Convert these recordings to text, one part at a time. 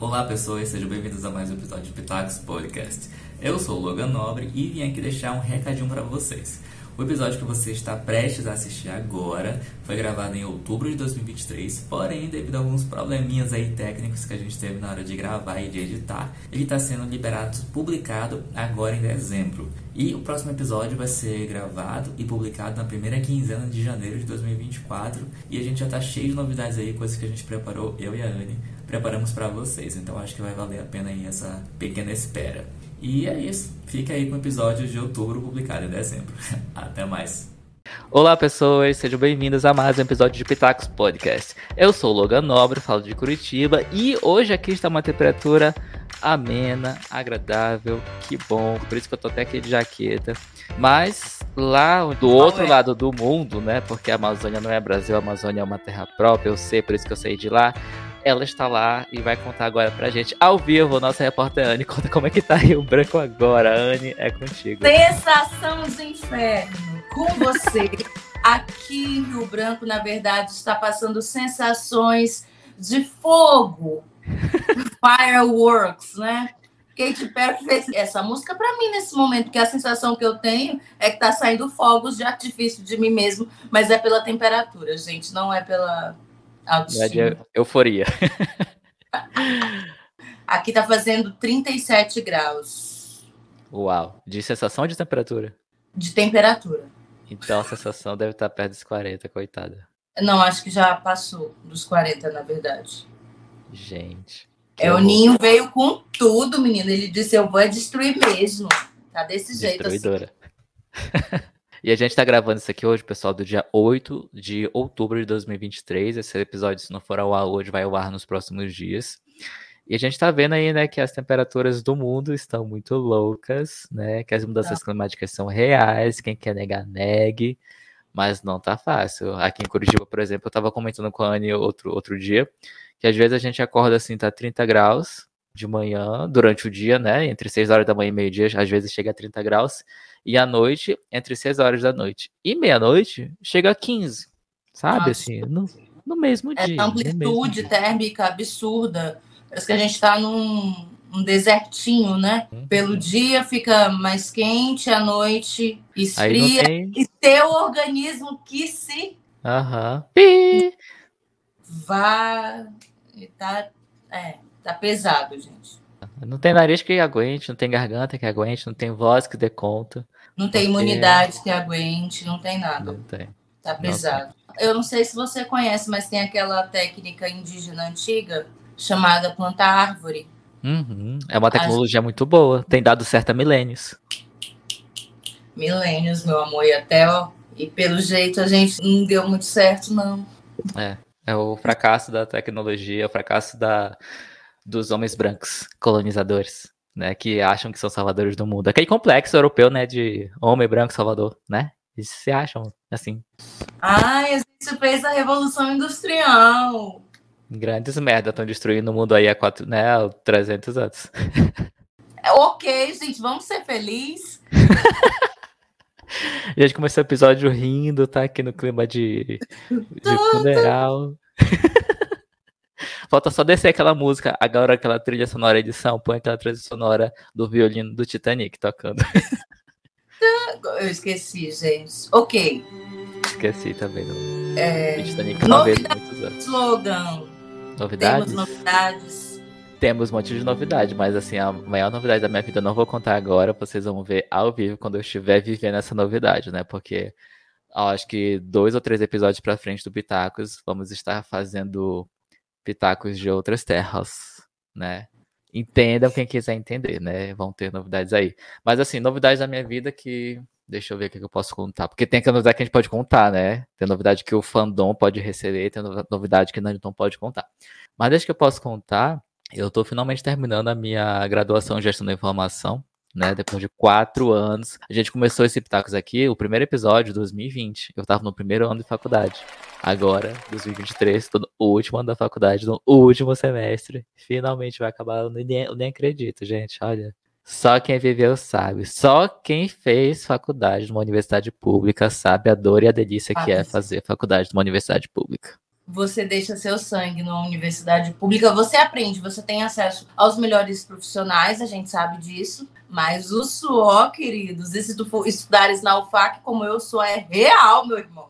Olá pessoas, sejam bem-vindos a mais um episódio de Pitacos Podcast. Eu sou o Logan Nobre e vim aqui deixar um recadinho para vocês. O episódio que você está prestes a assistir agora foi gravado em outubro de 2023, porém, devido a alguns probleminhas aí técnicos que a gente teve na hora de gravar e de editar, ele está sendo liberado, publicado agora em dezembro. E o próximo episódio vai ser gravado e publicado na primeira quinzena de janeiro de 2024. E a gente já está cheio de novidades aí, coisas que a gente preparou, eu e a Anne, preparamos para vocês. Então acho que vai valer a pena aí essa pequena espera. E é isso. Fica aí com o episódio de outubro publicado em dezembro. Até mais. Olá, pessoas, sejam bem-vindos a mais um episódio de Pitacos Podcast. Eu sou o Logan Nobre, falo de Curitiba e hoje aqui está uma temperatura amena, agradável, que bom, por isso que eu tô até aqui de jaqueta. Mas lá do outro lado do mundo, né? Porque a Amazônia não é Brasil, a Amazônia é uma terra própria, eu sei, por isso que eu saí de lá ela está lá e vai contar agora pra gente, ao vivo, nossa repórter Anne. Conta como é que tá Rio Branco agora. Anne, é contigo. Sensação de inferno com você. Aqui em Rio Branco, na verdade, está passando sensações de fogo. Fireworks, né? Kate Perry fez essa música para mim nesse momento, porque a sensação que eu tenho é que tá saindo fogos de artifício de mim mesmo, mas é pela temperatura, gente, não é pela Autoestima. É euforia. Aqui tá fazendo 37 graus. Uau. De sensação ou de temperatura? De temperatura. Então a sensação deve estar perto dos 40, coitada. Não, acho que já passou dos 40, na verdade. Gente. É, o Ninho veio com tudo, menino. Ele disse: Eu vou destruir mesmo. Tá desse jeito assim. E a gente tá gravando isso aqui hoje, pessoal, do dia 8 de outubro de 2023. Esse episódio, se não for ao ar hoje, vai ao ar nos próximos dias. E a gente tá vendo aí, né, que as temperaturas do mundo estão muito loucas, né? Que as mudanças tá. climáticas são reais. Quem quer negar, negue. Mas não tá fácil. Aqui em Curitiba, por exemplo, eu tava comentando com a Anne outro, outro dia, que às vezes a gente acorda assim, tá 30 graus de manhã, durante o dia, né? Entre 6 horas da manhã e meio-dia, às vezes chega a 30 graus e à noite, entre 6 horas da noite e meia-noite, chega a 15, sabe? Nossa. Assim, no, no mesmo é dia. É amplitude térmica absurda. Parece que a gente está num um desertinho, né? Uhum. Pelo dia fica mais quente, à noite esfria. Tem... E teu organismo que se Aham. vá. Tá, é, tá pesado, gente. Não tem nariz que aguente, não tem garganta que aguente, não tem voz que dê conta. Não tem imunidade que aguente, não tem nada. Não tem. Tá pesado. Não tem. Eu não sei se você conhece, mas tem aquela técnica indígena antiga chamada plantar árvore. Uhum. É uma tecnologia muito boa. Tem dado certo há milênios. Milênios, meu amor, e até, ó. E pelo jeito a gente não deu muito certo, não. É. É o fracasso da tecnologia, o fracasso da, dos homens brancos colonizadores, né, que acham que são salvadores do mundo. Aquele complexo europeu, né, de homem branco salvador, né? Eles se acham assim. Ai, a gente fez a revolução industrial. Grandes merda estão destruindo o mundo aí há quatro, né, há 300 anos. ok, gente, vamos ser felizes. a gente começou o episódio rindo, tá aqui no clima de, de funeral. Falta só descer aquela música, agora aquela trilha sonora edição, põe aquela trilha sonora do violino do Titanic tocando. Eu esqueci, gente. Ok. Esqueci também do é... Titanic anos. Slogan. Novidades? Temos novidades. Temos um monte de novidade, mas assim, a maior novidade da minha vida eu não vou contar agora, vocês vão ver ao vivo quando eu estiver vivendo essa novidade, né? Porque acho que dois ou três episódios para frente do Pitacos, vamos estar fazendo pitacos de outras terras, né? Entendam quem quiser entender, né? Vão ter novidades aí. Mas assim, novidades da minha vida que. Deixa eu ver o que eu posso contar. Porque tem aquela novidade que a gente pode contar, né? Tem novidade que o fandom pode receber, tem novidade que não pode contar. Mas desde que eu posso contar, eu tô finalmente terminando a minha graduação em gestão da informação né? Depois de quatro anos. A gente começou esse Pitacos aqui, o primeiro episódio, 2020. Eu tava no primeiro ano de faculdade. Agora, 2023, tô no último ano da faculdade, no último semestre. Finalmente vai acabar. Eu nem, eu nem acredito, gente. Olha. Só quem viveu sabe. Só quem fez faculdade numa universidade pública sabe a dor e a delícia que é fazer faculdade numa universidade pública. Você deixa seu sangue numa universidade pública, você aprende, você tem acesso aos melhores profissionais, a gente sabe disso, mas o suor, queridos, e se tu for estudares na UFAC, como eu sou, é real, meu irmão.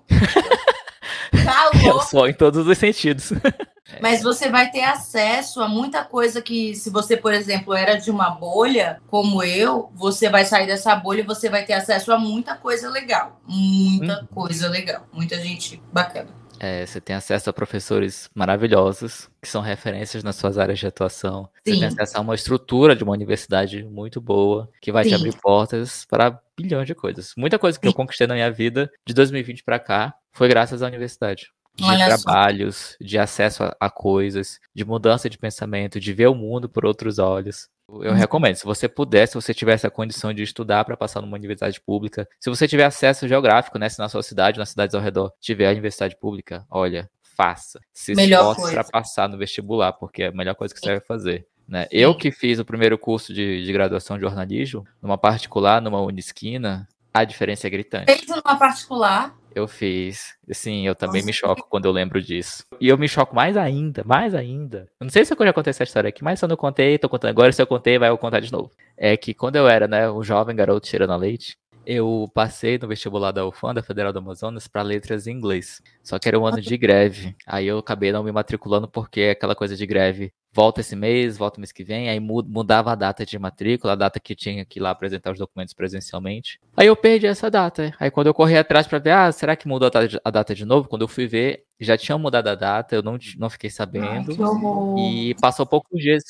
Calor. É suor em todos os sentidos. Mas você vai ter acesso a muita coisa que, se você, por exemplo, era de uma bolha, como eu, você vai sair dessa bolha e você vai ter acesso a muita coisa legal. Muita hum. coisa legal. Muita gente bacana. É, você tem acesso a professores maravilhosos, que são referências nas suas áreas de atuação. Sim. Você tem acesso a uma estrutura de uma universidade muito boa, que vai Sim. te abrir portas para bilhões de coisas. Muita coisa que Sim. eu conquistei na minha vida de 2020 para cá foi graças à universidade de Olha trabalhos, só. de acesso a, a, coisas, de mudança de pensamento, de ver o mundo por outros olhos. Eu recomendo, se você puder, se você tivesse a condição de estudar para passar numa universidade pública, se você tiver acesso geográfico, né, se na sua cidade, nas cidades ao redor, tiver a universidade pública, olha, faça. Se esforce para passar no vestibular, porque é a melhor coisa que você vai fazer. Né? Eu que fiz o primeiro curso de, de graduação de jornalismo, numa particular, numa Unisquina, a diferença é gritante. Fez numa particular? Eu fiz. Sim, eu também Nossa. me choco quando eu lembro disso. E eu me choco mais ainda, mais ainda. Eu não sei se eu já contei essa história aqui, mas se eu não contei, tô contando agora. Se eu contei, vai eu contar de novo. É que quando eu era, né, um jovem garoto cheirando a leite, eu passei no vestibular da UFAM, da Federal do Amazonas, para letras em inglês. Só que era um ano de greve. Aí eu acabei não me matriculando porque aquela coisa de greve volta esse mês, volta mês que vem, aí mudava a data de matrícula, a data que tinha que ir lá apresentar os documentos presencialmente. Aí eu perdi essa data. Aí quando eu corri atrás para ver, ah, será que mudou a data de novo? Quando eu fui ver, já tinham mudado a data, eu não, não fiquei sabendo. Ai, e passou poucos dias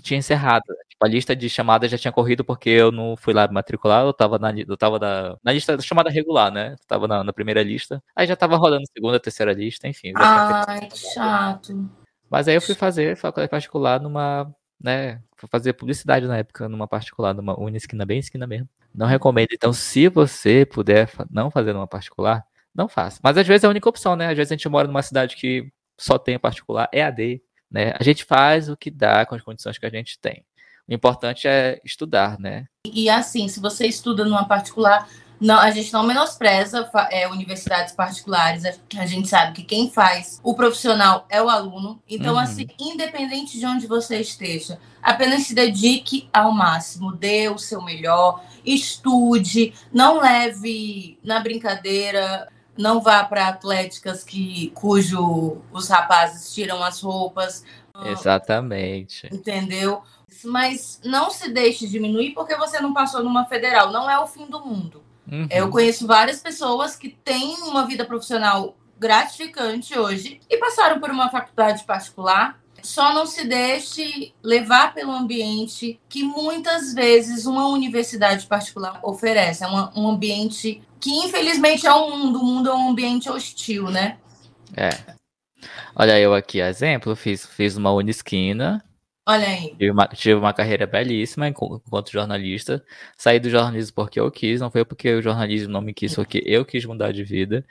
tinha encerrado. Tipo, a lista de chamadas já tinha corrido porque eu não fui lá matricular, eu tava na, eu tava na, na lista da chamada regular, né? Eu tava na, na, primeira lista. Aí já tava rodando segunda, terceira lista, enfim. Ai, que chato. Mas aí eu fui fazer faculdade particular numa, né? Fui fazer publicidade na época numa particular, numa esquina bem esquina mesmo. Não recomendo. Então, se você puder não fazer numa particular, não faça. Mas às vezes é a única opção, né? Às vezes a gente mora numa cidade que só tem particular, é AD. Né? A gente faz o que dá com as condições que a gente tem. O importante é estudar, né? E assim, se você estuda numa particular, não, a gente não menospreza é, universidades particulares. A, a, gente sabe que quem faz o profissional é o aluno. Então, uhum. assim, independente de onde você esteja, apenas se dedique ao máximo, dê o seu melhor, estude, não leve na brincadeira não vá para atléticas que cujo os rapazes tiram as roupas. Exatamente. Entendeu? Mas não se deixe diminuir porque você não passou numa federal. Não é o fim do mundo. Uhum. Eu conheço várias pessoas que têm uma vida profissional gratificante hoje e passaram por uma faculdade particular. Só não se deixe levar pelo ambiente que muitas vezes uma universidade particular oferece. É uma, um ambiente que infelizmente é um mundo, o mundo é um ambiente hostil, né? É. Olha eu aqui, exemplo, fiz, fiz uma unisquina. Olha aí. Tive uma, tive uma carreira belíssima enquanto jornalista. Saí do jornalismo porque eu quis, não foi porque o jornalismo não me quis, foi porque eu quis mudar de vida.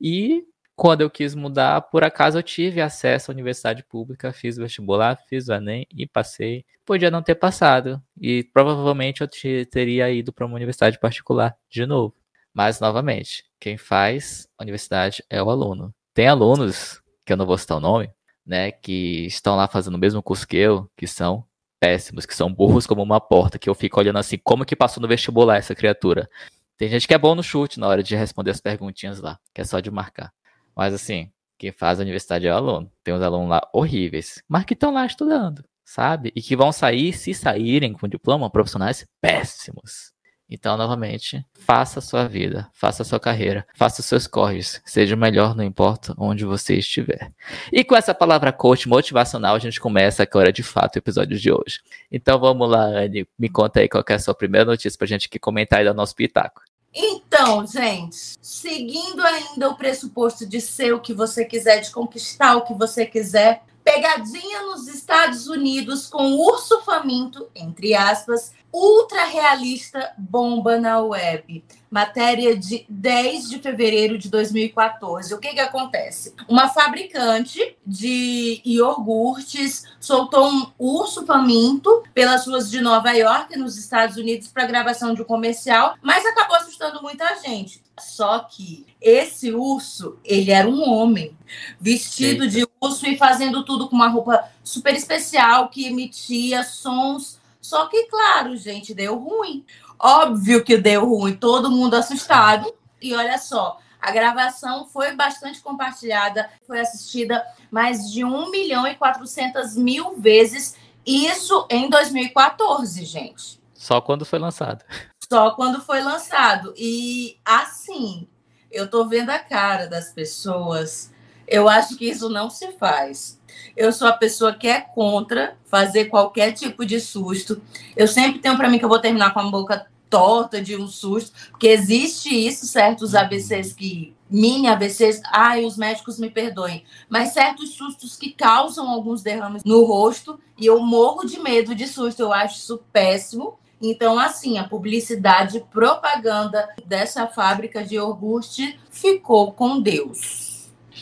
E quando eu quis mudar, por acaso eu tive acesso à universidade pública, fiz vestibular, fiz o Enem e passei. Podia não ter passado. E provavelmente eu teria ido para uma universidade particular de novo. Mas, novamente, quem faz a universidade é o aluno. Tem alunos, que eu não vou citar o nome, né, que estão lá fazendo o mesmo curso que eu, que são péssimos, que são burros como uma porta, que eu fico olhando assim, como que passou no vestibular essa criatura? Tem gente que é bom no chute na hora de responder as perguntinhas lá, que é só de marcar. Mas assim, quem faz a universidade é o aluno. Tem uns alunos lá horríveis, mas que estão lá estudando, sabe? E que vão sair, se saírem com diploma, profissionais péssimos. Então, novamente, faça a sua vida, faça a sua carreira, faça os seus corres, seja o melhor, não importa onde você estiver. E com essa palavra coach motivacional, a gente começa agora de fato o episódio de hoje. Então vamos lá, Anne, me conta aí qual é a sua primeira notícia pra gente que comentar aí do nosso pitaco. Então, gente, seguindo ainda o pressuposto de ser o que você quiser, de conquistar o que você quiser, pegadinha nos Estados Unidos com urso faminto, entre aspas, ultra realista bomba na web. Matéria de 10 de fevereiro de 2014. O que, que acontece? Uma fabricante de iogurtes soltou um urso faminto pelas ruas de Nova York, nos Estados Unidos, para gravação de um comercial, mas acabou assustando muita gente. Só que esse urso, ele era um homem, vestido de urso e fazendo tudo com uma roupa super especial que emitia sons só que, claro, gente, deu ruim. Óbvio que deu ruim, todo mundo assustado. E olha só, a gravação foi bastante compartilhada, foi assistida mais de 1 milhão e 400 mil vezes. Isso em 2014, gente. Só quando foi lançado. Só quando foi lançado. E assim, eu tô vendo a cara das pessoas. Eu acho que isso não se faz. Eu sou a pessoa que é contra fazer qualquer tipo de susto. Eu sempre tenho para mim que eu vou terminar com a boca torta de um susto, porque existe isso, certos AVCs que mini AVCs, ai, os médicos me perdoem, mas certos sustos que causam alguns derrames no rosto e eu morro de medo de susto, eu acho isso péssimo. Então, assim, a publicidade, propaganda dessa fábrica de iogurte ficou com Deus.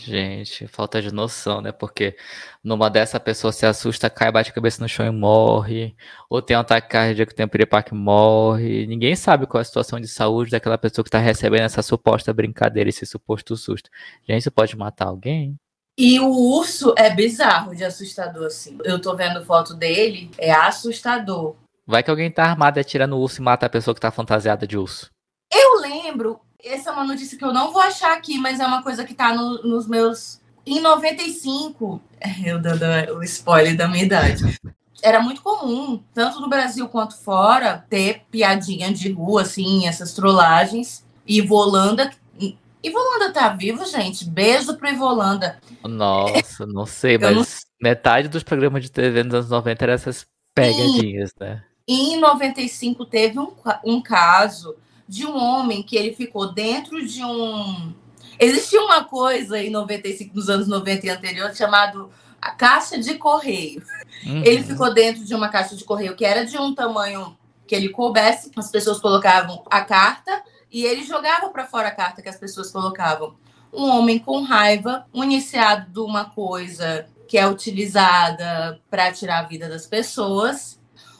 Gente, falta de noção, né? Porque numa dessa a pessoa se assusta, cai, bate a cabeça no chão e morre. Ou tem um ataque cardíaco, tem um piripaque morre. Ninguém sabe qual é a situação de saúde daquela pessoa que está recebendo essa suposta brincadeira, esse suposto susto. Gente, isso pode matar alguém? E o urso é bizarro de assustador, assim. Eu tô vendo foto dele, é assustador. Vai que alguém tá armado e atira no urso e mata a pessoa que tá fantasiada de urso. Eu lembro essa é uma notícia que eu não vou achar aqui, mas é uma coisa que está no, nos meus. Em 95, eu dando o spoiler da minha idade. Era muito comum, tanto no Brasil quanto fora, ter piadinha de rua, assim, essas trollagens. E Volanda. E Volanda tá vivo, gente? Beijo pro Ivolanda. Nossa, não sei, mas não... metade dos programas de TV nos anos 90 eram essas pegadinhas, e... né? Em 95 teve um, um caso de um homem que ele ficou dentro de um. Existia uma coisa em 95, nos anos 90 e anterior, chamado a caixa de correio. Uhum. Ele ficou dentro de uma caixa de correio que era de um tamanho que ele coubesse, as pessoas colocavam a carta e ele jogava para fora a carta que as pessoas colocavam. Um homem com raiva, um iniciado de uma coisa que é utilizada para tirar a vida das pessoas.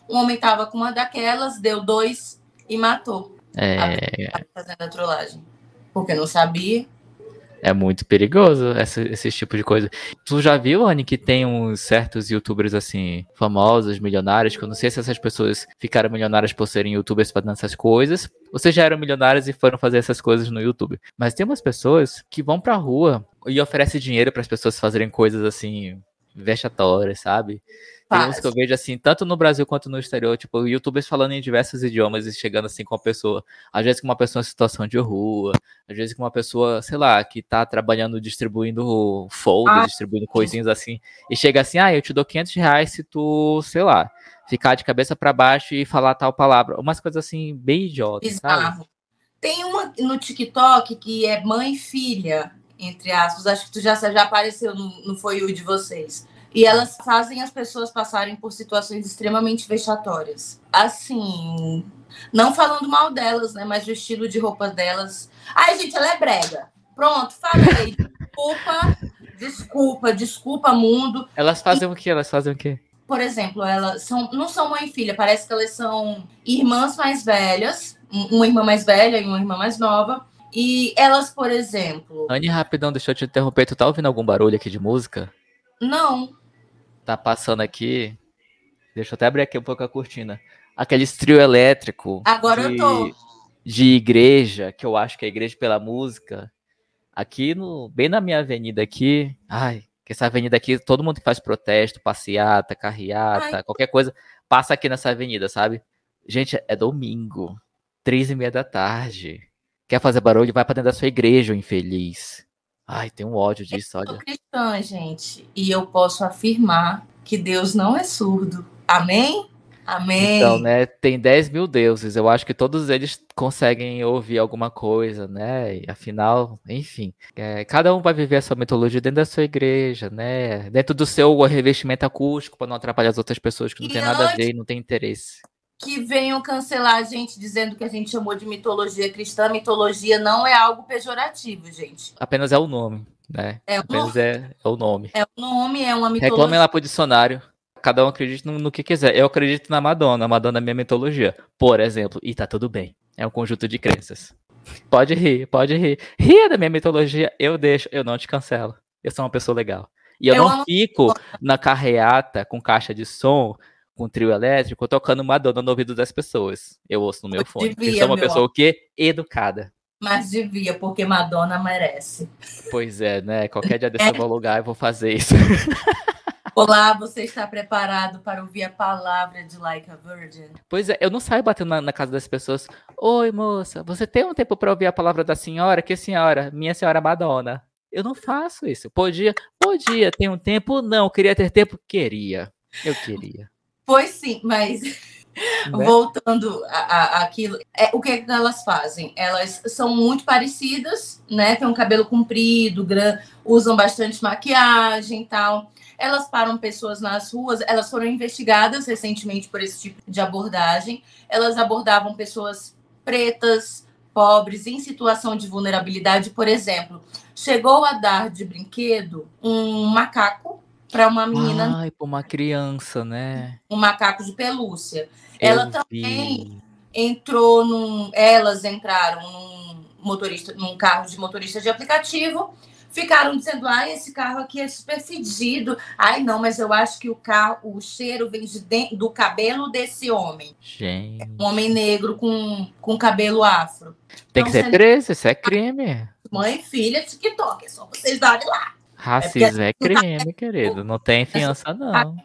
Um homem estava com uma daquelas, deu dois e matou. É... Fazendo a trollagem. Porque não sabia. É muito perigoso esse, esse tipo de coisa. Tu já viu, Anne, que tem uns certos youtubers assim, famosos, milionários, que eu não sei se essas pessoas ficaram milionárias por serem youtubers fazendo essas coisas, ou se já eram milionários e foram fazer essas coisas no YouTube. Mas tem umas pessoas que vão pra rua e oferecem dinheiro para as pessoas fazerem coisas assim, vexatórias, sabe? Tem uns que eu vejo assim, tanto no Brasil quanto no exterior, tipo, youtubers falando em diversos idiomas e chegando assim com a pessoa. Às vezes com uma pessoa em situação de rua, às vezes com uma pessoa, sei lá, que tá trabalhando distribuindo folder, ah. distribuindo coisinhas assim, e chega assim, ah, eu te dou 500 reais se tu, sei lá, ficar de cabeça para baixo e falar tal palavra. Umas coisas assim, bem idiotas, Bizarro. sabe? Tem uma no TikTok que é mãe e filha, entre aspas, acho que tu já, já apareceu no Foi o de vocês e elas fazem as pessoas passarem por situações extremamente vexatórias. Assim, não falando mal delas, né? Mas o estilo de roupa delas. Ai, gente, ela é brega. Pronto, falei. Desculpa, desculpa, desculpa, mundo. Elas fazem e, o que? Elas fazem o quê? Por exemplo, elas são, não são mãe e filha, parece que elas são irmãs mais velhas, uma irmã mais velha e uma irmã mais nova. E elas, por exemplo. Anne, rapidão, deixa eu te interromper. Tu tá ouvindo algum barulho aqui de música? Não tá passando aqui. Deixa eu até abrir aqui um pouco a cortina. Aquele trio elétrico. Agora de, eu tô. De igreja, que eu acho que é igreja pela música. Aqui no. Bem na minha avenida aqui. Ai, que essa avenida aqui, todo mundo que faz protesto, passeata, carreata, ai. qualquer coisa, passa aqui nessa avenida, sabe? Gente, é domingo. Três e meia da tarde. Quer fazer barulho? Vai pra dentro da sua igreja, infeliz. Ai, tem um ódio disso, olha. Eu sou cristã, gente, e eu posso afirmar que Deus não é surdo. Amém? Amém. Então, né, tem 10 mil deuses. Eu acho que todos eles conseguem ouvir alguma coisa, né? E, afinal, enfim, é, cada um vai viver a sua mitologia dentro da sua igreja, né? Dentro do seu revestimento acústico para não atrapalhar as outras pessoas que não e tem nada a ver e não tem interesse. Que venham cancelar a gente dizendo que a gente chamou de mitologia cristã. Mitologia não é algo pejorativo, gente. Apenas é o nome, né? É Apenas É, é o nome. É o nome, é uma mitologia. Reclamem lá pro dicionário. Cada um acredita no, no, que quiser. Eu acredito na Madonna. A Madonna é minha mitologia. Por exemplo. E tá tudo bem. É um conjunto de crenças. Pode rir, pode rir. Ria da minha mitologia, eu deixo, eu não te cancelo. Eu sou uma pessoa legal. E eu, eu não amo... fico na carreata com caixa de som com trio elétrico, tocando Madonna no ouvido das pessoas. Eu ouço no meu fone. Devia, eu sou uma pessoa o quê? Educada. Mas devia, porque Madonna merece. Pois é, né? Qualquer dia desse é. eu vou lugar e vou fazer isso. Olá, você está preparado para ouvir a palavra de Like a Virgin? Pois é, eu não saio batendo na, na casa das pessoas. Oi, moça, você tem um tempo para ouvir a palavra da senhora? Que senhora? Minha senhora Madonna. Eu não faço isso. Podia, podia ter um tempo? Não. Queria ter tempo? Queria. Eu queria. Pois sim, mas né? voltando àquilo, é, o que, é que elas fazem? Elas são muito parecidas, né? Tem um cabelo comprido, gran, usam bastante maquiagem e tal. Elas param pessoas nas ruas, elas foram investigadas recentemente por esse tipo de abordagem. Elas abordavam pessoas pretas, pobres, em situação de vulnerabilidade, por exemplo. Chegou a dar de brinquedo um macaco para uma menina. Ai, para uma criança, né? Um macaco de pelúcia. Eu Ela também vi. entrou num. Elas entraram num motorista, num carro de motorista de aplicativo. Ficaram dizendo, ai, esse carro aqui é super fedido. Ai, não, mas eu acho que o carro, o cheiro vem de dentro, do cabelo desse homem. Gente. Um homem negro com, com cabelo afro. Tem então, que ser preso, isso é crime. Mãe filha, TikTok, é só vocês darem lá. Racismo é, é crime, querido. Não tem fiança, não.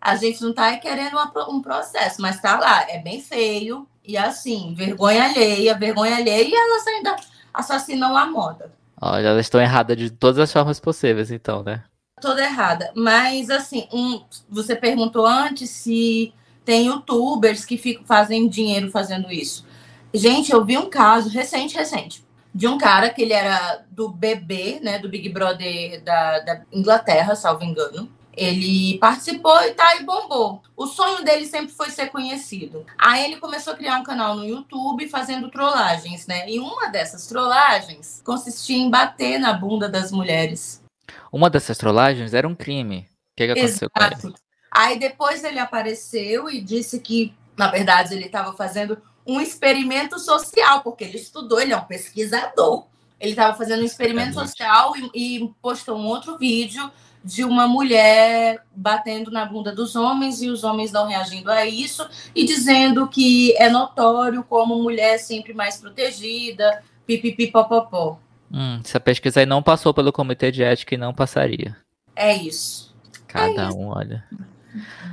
A gente não tá querendo uma, um processo, mas tá lá. É bem feio. E assim, vergonha alheia, vergonha alheia. E elas ainda assassinam a moda. Olha, elas estão erradas de todas as formas possíveis, então, né? Toda errada. Mas, assim, um, você perguntou antes se tem youtubers que ficam, fazem dinheiro fazendo isso. Gente, eu vi um caso recente, recente de um cara que ele era do BB, né, do Big Brother da, da Inglaterra, salvo engano. Ele participou e tá e bombou. O sonho dele sempre foi ser conhecido. Aí ele começou a criar um canal no YouTube fazendo trollagens, né? E uma dessas trollagens consistia em bater na bunda das mulheres. Uma dessas trollagens era um crime. O que, que aconteceu Exato. com ele? Aí depois ele apareceu e disse que, na verdade, ele estava fazendo um experimento social, porque ele estudou, ele é um pesquisador. Ele estava fazendo um experimento social e, e, postou um outro vídeo de uma mulher batendo na bunda dos homens e os homens não reagindo a isso e dizendo que é notório como mulher é sempre mais protegida, pipipipopopó. Hum, essa pesquisa aí não passou pelo comitê de ética e não passaria. É isso. Cada é um, olha.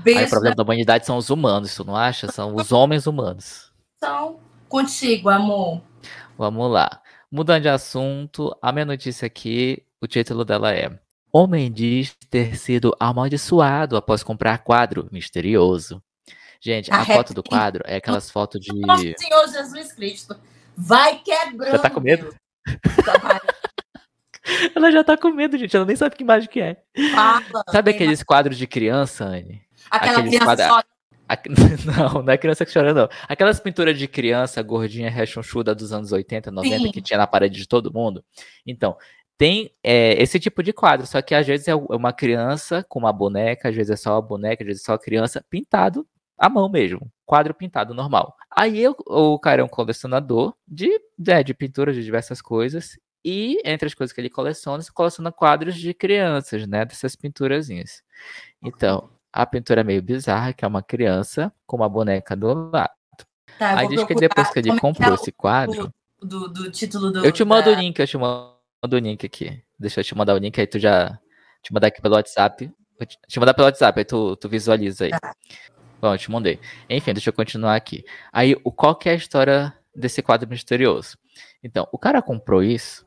Aí, o problema da humanidade são os humanos, tu não acha? São os homens humanos. Então, contigo, amor. Vamos lá. Mudando de assunto, a minha notícia aqui, o título dela é Homem diz ter sido amaldiçoado após comprar quadro misterioso. Gente, a, a foto do quadro é aquelas fotos de. Nosso Senhor Jesus Cristo. Vai quebrando. Já tá com medo? ela já tá com medo, gente. Ela nem sabe que imagem que é. Fala, sabe aqueles quadros de criança, Anne? Aquela aqueles criança quadros... Não, não é criança que chora, não. Aquelas pinturas de criança gordinha, rechonchuda dos anos 80, 90, Sim. que tinha na parede de todo mundo. Então, tem é, esse tipo de quadro, só que às vezes é, é uma criança com uma boneca, às vezes é só uma boneca, às vezes é só a criança, pintado à mão mesmo. Quadro pintado normal. Aí eu, o cara é um colecionador de, é, de pinturas de diversas coisas. E entre as coisas que ele coleciona, ele coleciona quadros de crianças, né? Dessas pinturazinhas. Então, a pintura é meio bizarra, que é uma criança com uma boneca do lado. Tá, Aí diz que depois que ele é comprou é esse quadro. Do, do, título do. Eu te mando da... o link, eu te mando o link aqui. Deixa eu te mandar o link, aí tu já. Te mandar aqui pelo WhatsApp. Te, te mandar pelo WhatsApp, aí tu, tu visualiza aí. Tá. Bom, eu te mandei. Enfim, deixa eu continuar aqui. Aí, o, qual que é a história desse quadro misterioso? Então, o cara comprou isso,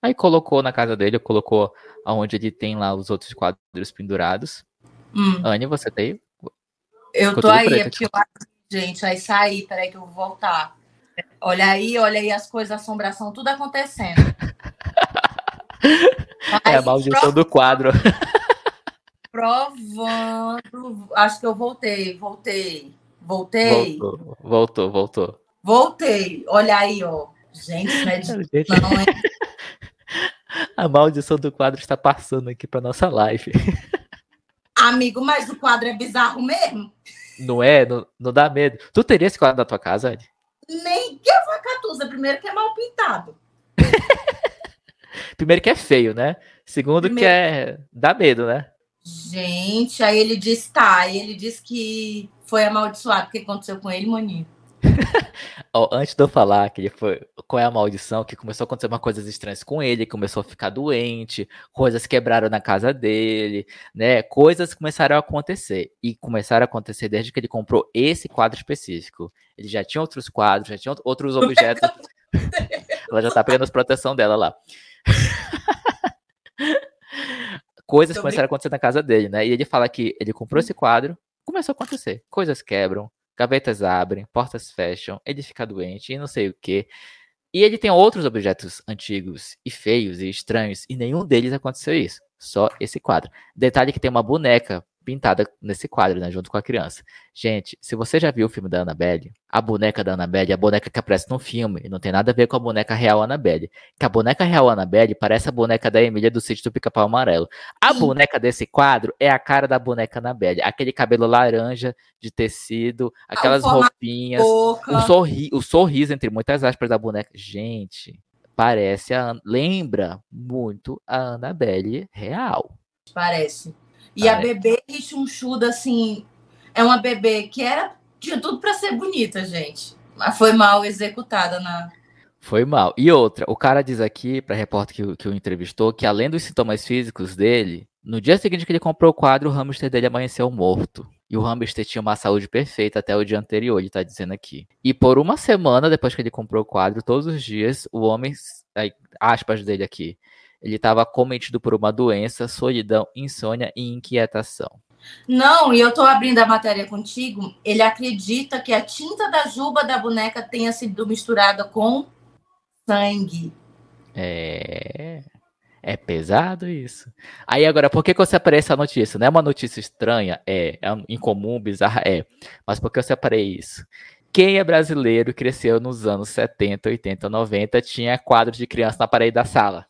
aí colocou na casa dele, colocou aonde ele tem lá os outros quadros pendurados. Hum. Anne, você tá aí? Eu Ficou tô aí, é porque eu gente, aí saí, peraí que eu vou voltar. Olha aí, olha aí as coisas, assombração, tudo acontecendo. é a maldição do quadro. Provando. Acho que eu voltei, voltei. Voltei. Voltou, voltou, voltou. Voltei. Olha aí, ó. Gente, não é. Gente... não, hein? A maldição do quadro está passando aqui para nossa live. Amigo, mas o quadro é bizarro mesmo. Não é? Não, não dá medo. Tu teria esse quadro na tua casa, Andy? Nem que a vacatusa. Primeiro que é mal pintado. Primeiro que é feio, né? Segundo Primeiro... que é... Dá medo, né? Gente, aí ele disse, tá. Aí ele disse que foi amaldiçoado. O que aconteceu com ele, Moninho? oh, antes de eu falar que ele foi, qual é a maldição, que começou a acontecer umas coisas estranhas com ele, começou a ficar doente, coisas quebraram na casa dele, né? Coisas começaram a acontecer. E começaram a acontecer desde que ele comprou esse quadro específico. Ele já tinha outros quadros, já tinha outros objetos. Ela já tá pegando as proteção dela lá. coisas começaram a acontecer na casa dele, né? E ele fala que ele comprou esse quadro, começou a acontecer. Coisas quebram, gavetas abrem, portas fecham, ele fica doente e não sei o que. E ele tem outros objetos antigos e feios e estranhos, e nenhum deles aconteceu isso. Só esse quadro. Detalhe que tem uma boneca pintada nesse quadro, né, junto com a criança. Gente, se você já viu o filme da Annabelle, a boneca da Annabelle é a boneca que aparece no filme, e não tem nada a ver com a boneca real Annabelle. Que a boneca real Annabelle parece a boneca da Emília do sítio do Pica-Pau Amarelo. A Sim. boneca desse quadro é a cara da boneca Annabelle, aquele cabelo laranja de tecido, aquelas roupinhas, o, sorri o sorriso entre muitas aspas da boneca. Gente, parece a lembra muito a Annabelle real. Parece. E a bebê rechonchuda, assim, é uma bebê que era tinha tudo para ser bonita, gente. Mas foi mal executada na. Foi mal. E outra, o cara diz aqui, para repórter que, que o entrevistou, que além dos sintomas físicos dele, no dia seguinte que ele comprou o quadro, o hamster dele amanheceu morto. E o hamster tinha uma saúde perfeita até o dia anterior, ele tá dizendo aqui. E por uma semana depois que ele comprou o quadro, todos os dias, o homem, aspas dele aqui, ele estava cometido por uma doença, solidão, insônia e inquietação. Não, e eu estou abrindo a matéria contigo. Ele acredita que a tinta da juba da boneca tenha sido misturada com sangue. É. É pesado isso. Aí agora, por que, que eu separei essa notícia? Não é uma notícia estranha? É. É incomum, bizarra? É. Mas por que eu separei isso? Quem é brasileiro cresceu nos anos 70, 80, 90 tinha quadros de criança na parede da sala.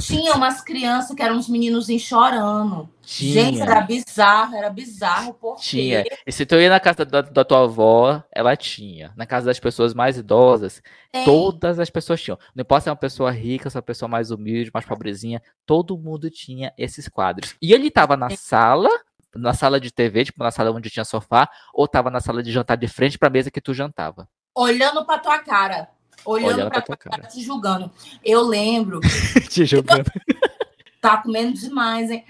Tinha umas crianças que eram uns meninos chorando. Tinha. Gente, era bizarro, era bizarro. Porque... Tinha. E se tu ia na casa da, da, tua avó, ela tinha. Na casa das pessoas mais idosas, Tem. todas as pessoas tinham. Não importa se é uma pessoa rica, se é uma pessoa mais humilde, mais pobrezinha, todo mundo tinha esses quadros. E ele tava na sala, na sala de TV, tipo na sala onde tinha sofá, ou tava na sala de jantar de frente pra mesa que tu jantava. Olhando pra tua cara olhando, olhando pra, pra tua cara. te julgando. Eu lembro. te julgando. tá comendo demais, hein?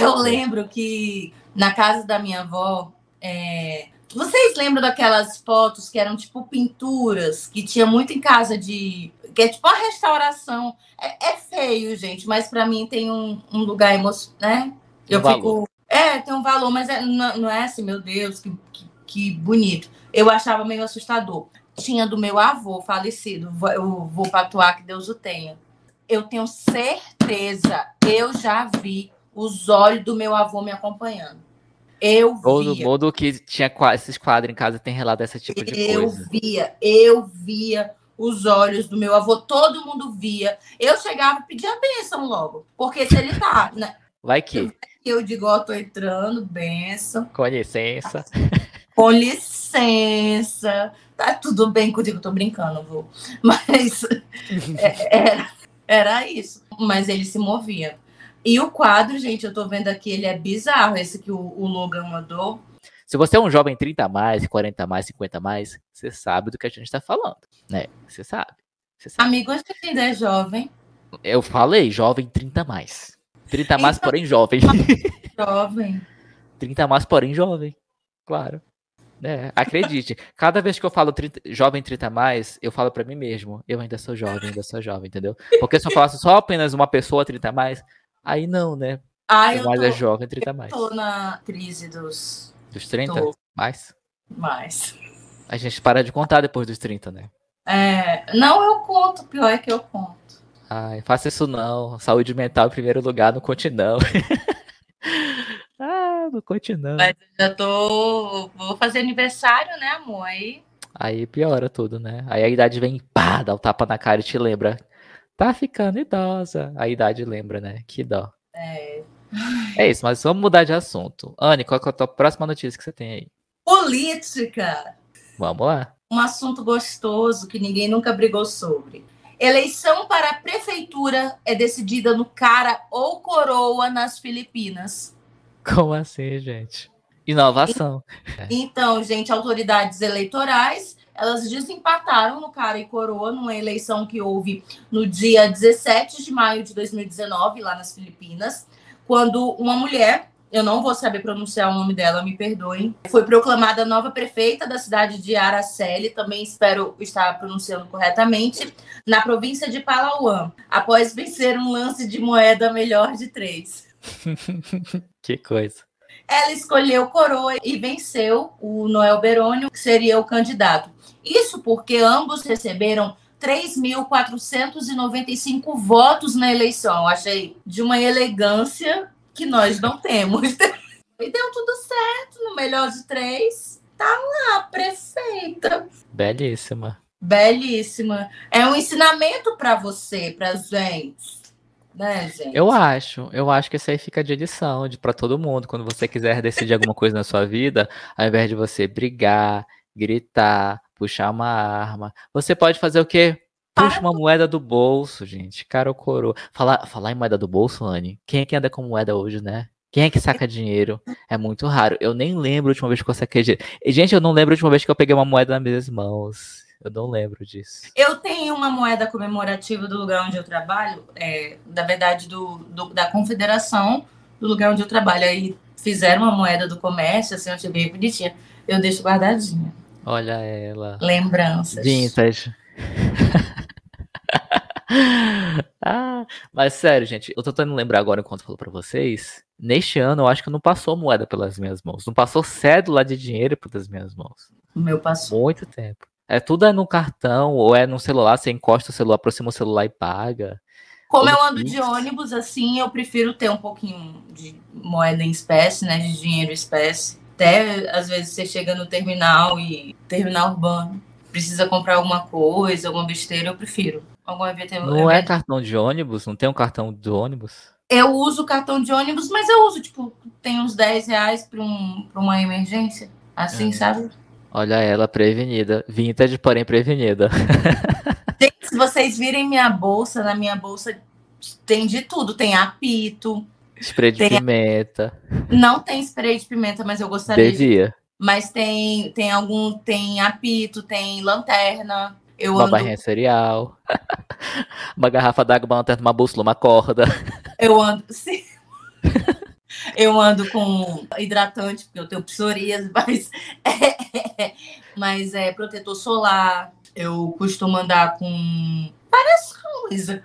Eu lembro que na casa da minha avó. É... Vocês lembram daquelas fotos que eram tipo pinturas, que tinha muito em casa de. que é tipo uma restauração. É, é feio, gente, mas para mim tem um, um lugar emocionante, né? Eu um fico. É, tem um valor, mas é, não, não, é assim, meu Deus, que, que, que bonito. Eu achava meio assustador tinha do meu avô falecido, eu vou patuar que Deus o tenha. Eu tenho certeza, eu já vi os olhos do meu avô me acompanhando. Eu Todo via. mundo que tinha esses quadros em casa tem relato desse tipo de eu coisa. Eu via, eu via os olhos do meu avô, todo mundo via. Eu chegava e pedia a bênção logo, porque se ele tá. Né? Vai que. Eu digo, ó, tô entrando, bênção. Com licença. Com licença tá tudo bem contigo, tô brincando, vou. Mas é, era, era isso. Mas ele se movia. E o quadro, gente, eu tô vendo aqui, ele é bizarro, esse que o, o Logan mandou. Se você é um jovem 30 a mais, 40 a mais, 50 a mais, você sabe do que a gente tá falando, né? Você sabe. Você sabe. Amigo, acho que ainda é jovem. Eu falei, jovem 30 a mais. 30 a mais, então, porém jovem. Jovem. 30 a mais, porém jovem. Claro. É, acredite, cada vez que eu falo 30, jovem 30 mais, eu falo para mim mesmo, eu ainda sou jovem, ainda sou jovem, entendeu? Porque se eu falasse só apenas uma pessoa 30 mais, aí não, né? Ah, eu mais tô, é jovem 30 mais. Eu tô na crise dos dos 30 tô. mais? Mais. A gente para de contar depois dos 30, né? É, não, eu conto, pior é que eu conto. Ai, faça isso não. Saúde mental em primeiro lugar, não conte não. continuando, continuando. Mas eu já tô. Vou fazer aniversário, né, amor? Aí. Aí piora tudo, né? Aí a idade vem, pá, dá o um tapa na cara e te lembra. Tá ficando idosa. A idade lembra, né? Que dó. É. É isso, mas vamos mudar de assunto. Anne, qual é a tua próxima notícia que você tem aí? Política. Vamos lá. Um assunto gostoso que ninguém nunca brigou sobre. Eleição para a prefeitura é decidida no cara ou coroa nas Filipinas. Como assim, gente? Inovação. Então, gente, autoridades eleitorais, elas desempataram no cara e coroa numa eleição que houve no dia 17 de maio de 2019, lá nas Filipinas, quando uma mulher eu não vou saber pronunciar o nome dela, me perdoem. Foi proclamada nova prefeita da cidade de Araceli, também espero estar pronunciando corretamente, na província de Palauan, após vencer um lance de moeda melhor de três. que coisa. Ela escolheu coroa e venceu o Noel Berônio, que seria o candidato. Isso porque ambos receberam 3.495 votos na eleição. Eu achei de uma elegância que nós não temos. e deu tudo certo, no melhor de três. Tá lá, prefeita. Belíssima. Belíssima. É um ensinamento para você, para gente. Né, gente? Eu acho, eu acho que isso aí fica de edição, de para todo mundo. Quando você quiser decidir alguma coisa na sua vida, ao invés de você brigar, gritar, puxar uma arma, você pode fazer o quê? Puxa uma moeda do bolso, gente. Cara ou coroa. Falar, falar em moeda do bolso, Anne. Quem é que anda com moeda hoje, né? Quem é que saca dinheiro? É muito raro. Eu nem lembro a última vez que eu saquei dinheiro. Gente, eu não lembro a última vez que eu peguei uma moeda nas minhas mãos. Eu não lembro disso. Eu tenho uma moeda comemorativa do lugar onde eu trabalho, é, da verdade, do, do, da confederação do lugar onde eu trabalho. Aí fizeram uma moeda do comércio, assim, eu achei bem bonitinha. Eu deixo guardadinha. Olha ela. Lembranças. Vintage. ah, mas sério, gente, eu tô tentando lembrar agora enquanto eu falo pra vocês. Neste ano, eu acho que não passou moeda pelas minhas mãos. Não passou cédula de dinheiro pelas minhas mãos. O meu passou. Muito tempo. É tudo é no cartão ou é no celular, você encosta o celular, aproxima o celular e paga. Como eu ando de ônibus, assim, eu prefiro ter um pouquinho de moeda em espécie, né? De dinheiro em espécie. Até às vezes você chega no terminal e terminal urbano precisa comprar alguma coisa, alguma besteira, eu prefiro. Algum evento, não evento. é cartão de ônibus? Não tem um cartão de ônibus? Eu uso cartão de ônibus, mas eu uso, tipo, tem uns 10 reais para um, uma emergência. Assim, é. sabe? Olha ela prevenida. Vintage, porém prevenida. Gente, se vocês virem minha bolsa, na minha bolsa tem de tudo. Tem apito. Spray de pimenta. Não tem spray de pimenta, mas eu gostaria. Devia. Mas tem, tem algum, tem apito, tem lanterna. Eu uma ando... barrinha cereal. uma garrafa d'água, uma lanterna, uma bússola, uma corda. Eu ando, sim. eu ando com hidratante, porque eu tenho psoríase, mas é, mas é protetor solar. Eu costumo andar com várias coisas.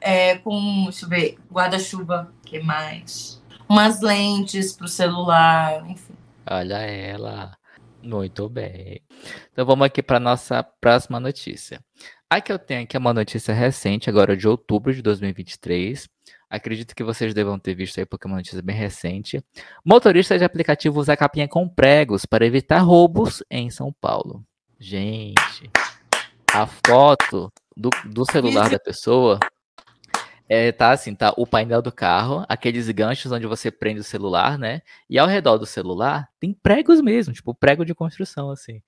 É, com, deixa eu ver, guarda-chuva, que mais? Umas lentes para o celular, enfim. Olha ela. Muito bem. Então vamos aqui para nossa próxima notícia. A que eu tenho aqui é uma notícia recente, agora de outubro de 2023. Acredito que vocês devam ter visto aí, porque é uma notícia bem recente. Motorista de aplicativo usa capinha com pregos para evitar roubos em São Paulo. Gente, a foto do, do celular da pessoa é, tá assim, tá o painel do carro, aqueles ganchos onde você prende o celular, né? E ao redor do celular tem pregos mesmo, tipo prego de construção, assim,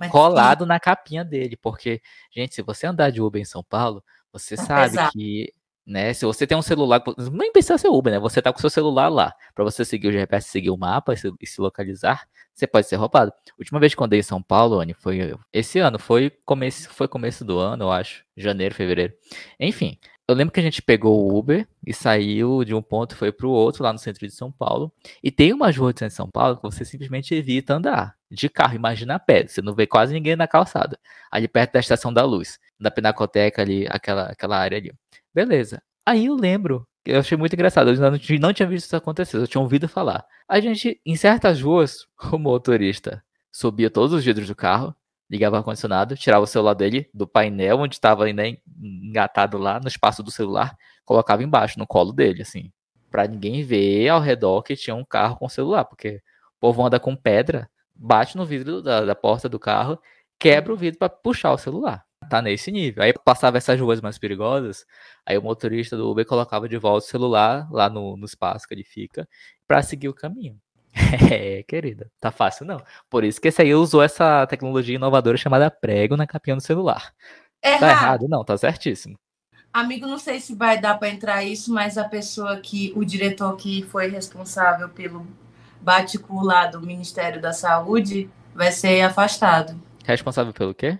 Mas colado sim. na capinha dele. Porque, gente, se você andar de Uber em São Paulo, você tá sabe que, né? Se você tem um celular, nem precisa ser Uber, né? Você tá com seu celular lá, para você seguir o GPS, seguir o mapa e se, localizar, você pode ser roubado. Última vez que eu andei em São Paulo, Anny, foi esse ano, foi começo, foi começo do ano, eu acho, janeiro, fevereiro. Enfim, eu lembro que a gente pegou o Uber e saiu de um ponto foi para o outro lá no centro de São Paulo. E tem umas ruas de São Paulo que você simplesmente evita andar de carro, imagina a pé, você não vê quase ninguém na calçada. Ali perto da Estação da Luz, da Pinacoteca ali, aquela, aquela área ali. Beleza. Aí eu lembro, eu achei muito engraçado, eu não, não tinha visto isso acontecer, eu tinha ouvido falar. A gente, em certas ruas, o motorista subia todos os vidros do carro, ligava o ar-condicionado, tirava o celular dele do painel onde estava ainda engatado lá no espaço do celular, colocava embaixo, no colo dele, assim. para ninguém ver ao redor que tinha um carro com celular, porque o povo anda com pedra, bate no vidro da, da porta do carro, quebra o vidro para puxar o celular. Tá nesse nível. Aí passava essas ruas mais perigosas, aí o motorista do Uber colocava de volta o celular lá no, no espaço que ele fica para seguir o caminho. É, querida, tá fácil não. Por isso que esse aí usou essa tecnologia inovadora chamada prego na capinha do celular. Errado. Tá errado? Não, tá certíssimo. Amigo, não sei se vai dar para entrar isso, mas a pessoa que, o diretor que foi responsável pelo bate-cu lá do Ministério da Saúde, vai ser afastado. Responsável pelo quê?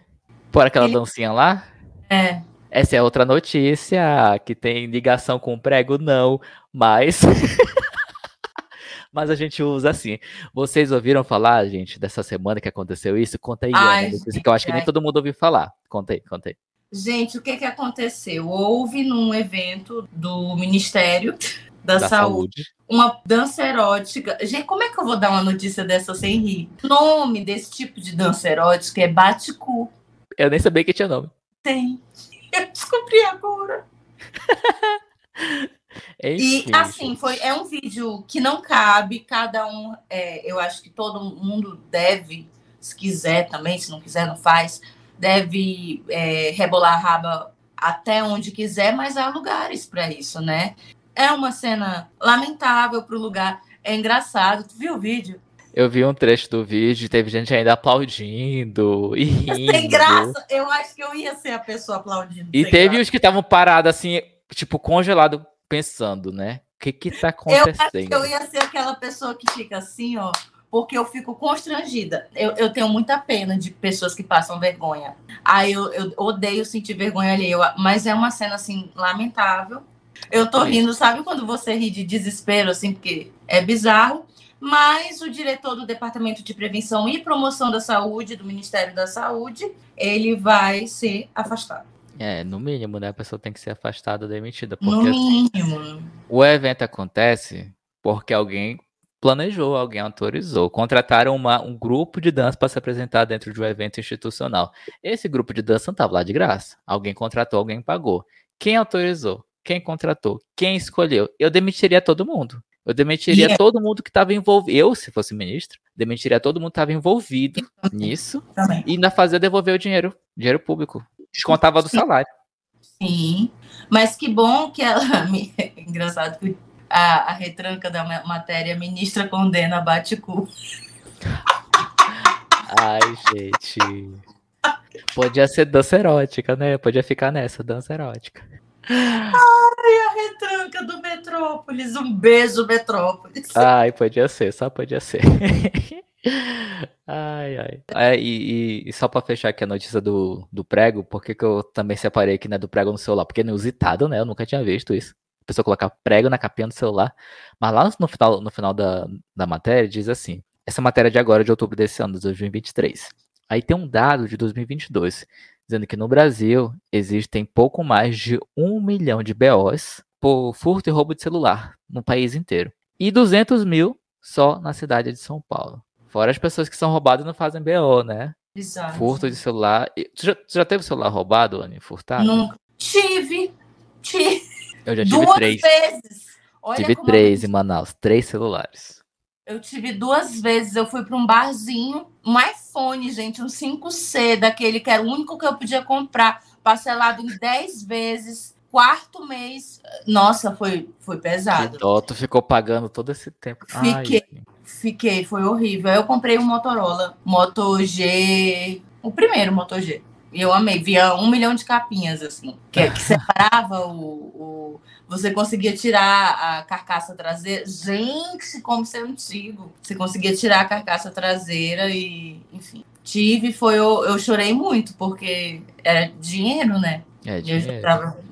Por aquela Ele... dancinha lá? É. Essa é outra notícia que tem ligação com o prego, não, mas. mas a gente usa assim. Vocês ouviram falar, gente, dessa semana que aconteceu isso? Conta aí, Ai, Ana, gente, que eu acho que nem todo mundo ouviu falar. Conta aí, conta aí. Gente, o que, que aconteceu? Houve num evento do Ministério da, da saúde. saúde. Uma dança erótica. Gente, como é que eu vou dar uma notícia dessa sem rir? O nome desse tipo de dança erótica é bate-cu. Eu nem sabia que tinha nome. Tem. Eu descobri agora. e assim, foi, é um vídeo que não cabe, cada um, é, eu acho que todo mundo deve, se quiser também, se não quiser, não faz deve é, rebolar a raba até onde quiser, mas há lugares para isso, né? É uma cena lamentável para o lugar. É engraçado. Tu viu o vídeo? Eu vi um trecho do vídeo, teve gente ainda aplaudindo e rindo. Sem graça, eu acho que eu ia ser a pessoa aplaudindo. E teve graça. os que estavam parados assim, tipo, congelado, pensando, né? O que que tá acontecendo? Eu acho que eu ia ser aquela pessoa que fica assim, ó, porque eu fico constrangida. Eu, eu tenho muita pena de pessoas que passam vergonha. Aí eu, eu odeio sentir vergonha ali, mas é uma cena assim lamentável. Eu tô rindo, sabe quando você ri de desespero, assim, porque é bizarro. Mas o diretor do Departamento de Prevenção e Promoção da Saúde, do Ministério da Saúde, ele vai ser afastado. É, no mínimo, né? A pessoa tem que ser afastada, demitida. Porque, no assim, mínimo. Assim, o evento acontece porque alguém planejou, alguém autorizou. Contrataram uma, um grupo de dança para se apresentar dentro de um evento institucional. Esse grupo de dança não estava lá de graça. Alguém contratou, alguém pagou. Quem autorizou? Quem contratou? Quem escolheu? Eu demitiria todo mundo. Eu demitiria yeah. todo mundo que estava envolvido. Eu, se fosse ministro, demitiria todo mundo que estava envolvido nisso Também. e ainda fazia devolver o dinheiro, dinheiro público. Descontava do salário. Sim, mas que bom que ela. Engraçado que a, a retranca da matéria, ministra condena bate-cu. Ai, gente. Podia ser dança erótica, né? Podia ficar nessa, dança erótica. Ai, a retranca do Metrópolis. Um beijo, Metrópolis. Ai, podia ser, só podia ser. ai, ai. É, e, e, só para fechar aqui a notícia do, do prego, por que, eu também separei aqui né, do prego no celular? Porque é inusitado, né? Eu nunca tinha visto isso pessoa colocar prego na capinha do celular. Mas lá no final, no final da, da matéria diz assim: essa matéria é de agora, de outubro desse ano, de 2023. Aí tem um dado de 2022, dizendo que no Brasil existem pouco mais de um milhão de BOs por furto e roubo de celular no país inteiro. E 200 mil só na cidade de São Paulo. Fora as pessoas que são roubadas e não fazem BO, né? Exato. Furto de celular. Tu já, tu já teve celular roubado, Anny? Furtado? Nunca. Tive. Tive. Eu já tive duas três. vezes. Olha tive três eu... em Manaus, três celulares. Eu tive duas vezes. Eu fui para um barzinho, um iPhone, gente, um 5C, daquele que era o único que eu podia comprar, parcelado em 10 vezes. Quarto mês, nossa, foi, foi pesado. Que dó, tu ficou pagando todo esse tempo. Fiquei, Ai, fiquei, foi horrível. Eu comprei um Motorola, Moto G, o primeiro Moto G. E eu amei, via um milhão de capinhas, assim, que, que separava o, o, Você conseguia tirar a carcaça traseira. Gente, como ser antigo! Você conseguia tirar a carcaça traseira e, enfim. Tive, foi. Eu, eu chorei muito, porque era dinheiro, né? É, dinheiro. Eu,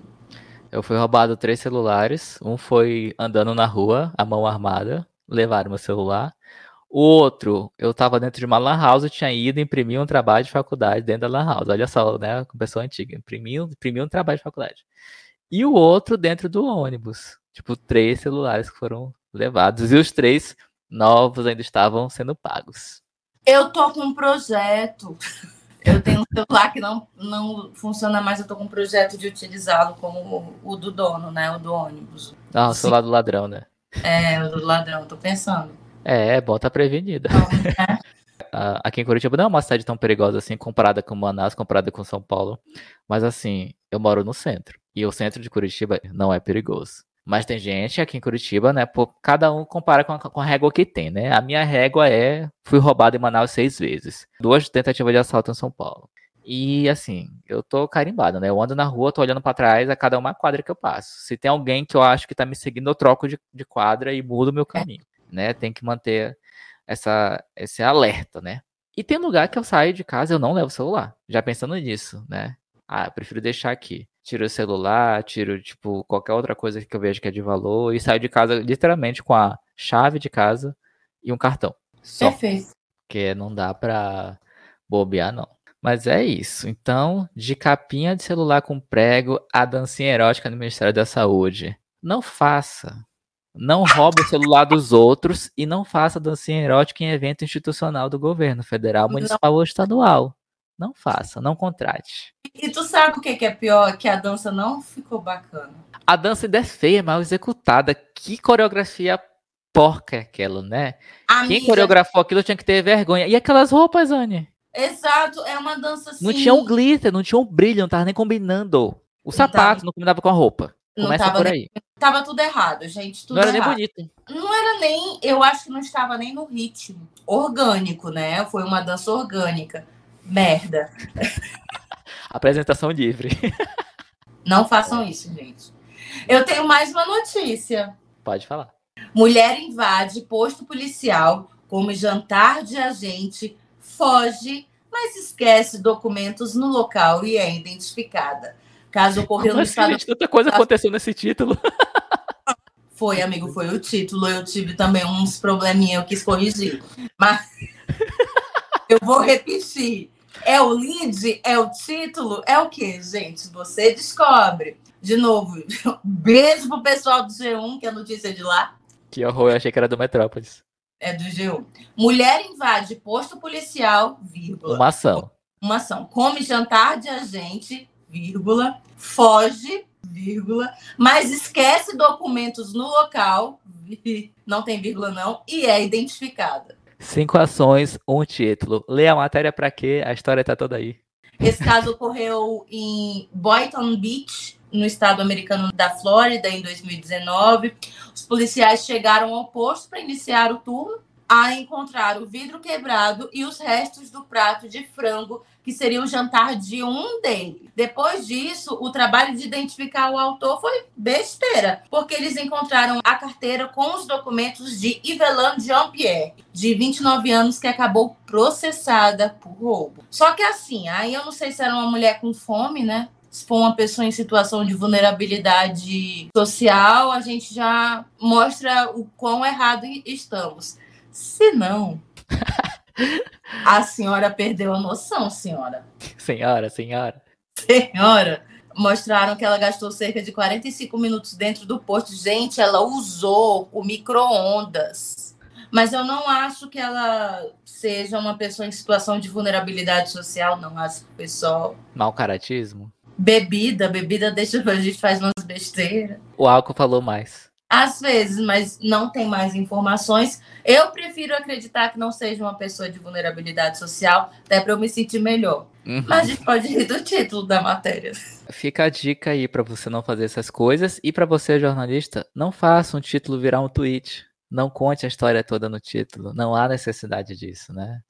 eu fui roubado três celulares. Um foi andando na rua, a mão armada, levaram meu celular. O outro, eu tava dentro de uma lan house, tinha ido imprimir um trabalho de faculdade dentro da lan house. Olha só, né? Com pessoa antiga. Imprimiu, imprimiu um trabalho de faculdade. E o outro dentro do ônibus. Tipo, três celulares que foram levados. E os três novos ainda estavam sendo pagos. Eu tô com um projeto. Eu tenho um celular que não, não funciona mais. Eu tô com um projeto de utilizá-lo como o do dono, né? O do ônibus. Ah, o celular do ladrão, né? É, o do ladrão, tô pensando. É, bota prevenida. Então, Aqui em Curitiba não é uma cidade tão perigosa assim, comparada com Manaus, comparada com São Paulo. Mas assim, eu moro no centro. E o centro de Curitiba não é perigoso. Mas tem gente aqui em Curitiba, né? Cada um compara com a, com a régua que tem, né? A minha régua é: fui roubado em Manaus seis vezes. Duas tentativas de assalto em São Paulo. E assim, eu tô carimbado, né? Eu ando na rua, tô olhando para trás a cada uma quadra que eu passo. Se tem alguém que eu acho que tá me seguindo, eu troco de, de quadra e mudo o meu caminho, né? Tem que manter essa, esse alerta, né? E tem lugar que eu saio de casa e eu não levo o celular. Já pensando nisso, né? Ah, prefiro deixar aqui. Tiro o celular, tiro, tipo, qualquer outra coisa que eu vejo que é de valor e saio de casa literalmente com a chave de casa e um cartão. Só. Perfeito. Porque não dá pra bobear, não. Mas é isso. Então, de capinha de celular com prego a dancinha erótica no Ministério da Saúde. Não faça. Não roube o celular dos outros e não faça dancinha erótica em evento institucional do governo federal, municipal não. ou estadual. Não faça, não contrate. E tu sabe o que é pior? Que a dança não ficou bacana. A dança ainda é feia, mal executada. Que coreografia porca é aquela, né? Amiga. Quem coreografou aquilo tinha que ter vergonha. E aquelas roupas, Anne? Exato, é uma dança assim. Não tinha um glitter, não tinha um brilho, não tava nem combinando. O sapato não combinava com a roupa. Começa por aí. Nem, tava tudo errado, gente. Tudo não era errado. nem bonito. Não era nem. Eu acho que não estava nem no ritmo. Orgânico, né? Foi uma dança orgânica. Merda. Apresentação livre. Não façam isso, gente. Eu tenho mais uma notícia. Pode falar. Mulher invade posto policial, come jantar de agente, foge, mas esquece documentos no local e é identificada. Caso ocorreu Como no estado. Gente, tanta coisa aconteceu nesse título. Foi, amigo, foi o título. Eu tive também uns probleminha, eu quis corrigir. Mas eu vou repetir. É o lead? É o título? É o quê, gente? Você descobre. De novo, beijo pro pessoal do G1, que é a notícia de lá. Que horror, eu achei que era do Metrópolis. É do G1. Mulher invade posto policial, vírgula. Uma ação. Uma ação. Come jantar de agente, vírgula. Foge, vírgula. Mas esquece documentos no local, não tem vírgula não, e é identificada. Cinco ações, um título. Lê a matéria para quê? A história tá toda aí. Esse caso ocorreu em Boynton Beach, no estado americano da Flórida, em 2019. Os policiais chegaram ao posto para iniciar o turno a encontrar o vidro quebrado e os restos do prato de frango, que seria o jantar de um deles. Depois disso, o trabalho de identificar o autor foi besteira, porque eles encontraram a carteira com os documentos de Yvelan Jean-Pierre, de 29 anos, que acabou processada por roubo. Só que assim, aí eu não sei se era uma mulher com fome, né? se for uma pessoa em situação de vulnerabilidade social, a gente já mostra o quão errado estamos. Se não, a senhora perdeu a noção, senhora. Senhora, senhora. Senhora, mostraram que ela gastou cerca de 45 minutos dentro do posto. Gente, ela usou o micro-ondas. Mas eu não acho que ela seja uma pessoa em situação de vulnerabilidade social, não. Acho que foi só. Mal caratismo? Bebida, bebida deixa a gente faz umas besteiras. O álcool falou mais. Às vezes, mas não tem mais informações. Eu prefiro acreditar que não seja uma pessoa de vulnerabilidade social, até para eu me sentir melhor. Uhum. Mas a gente pode rir do título da matéria. Fica a dica aí para você não fazer essas coisas. E para você, jornalista, não faça um título virar um tweet. Não conte a história toda no título. Não há necessidade disso, né?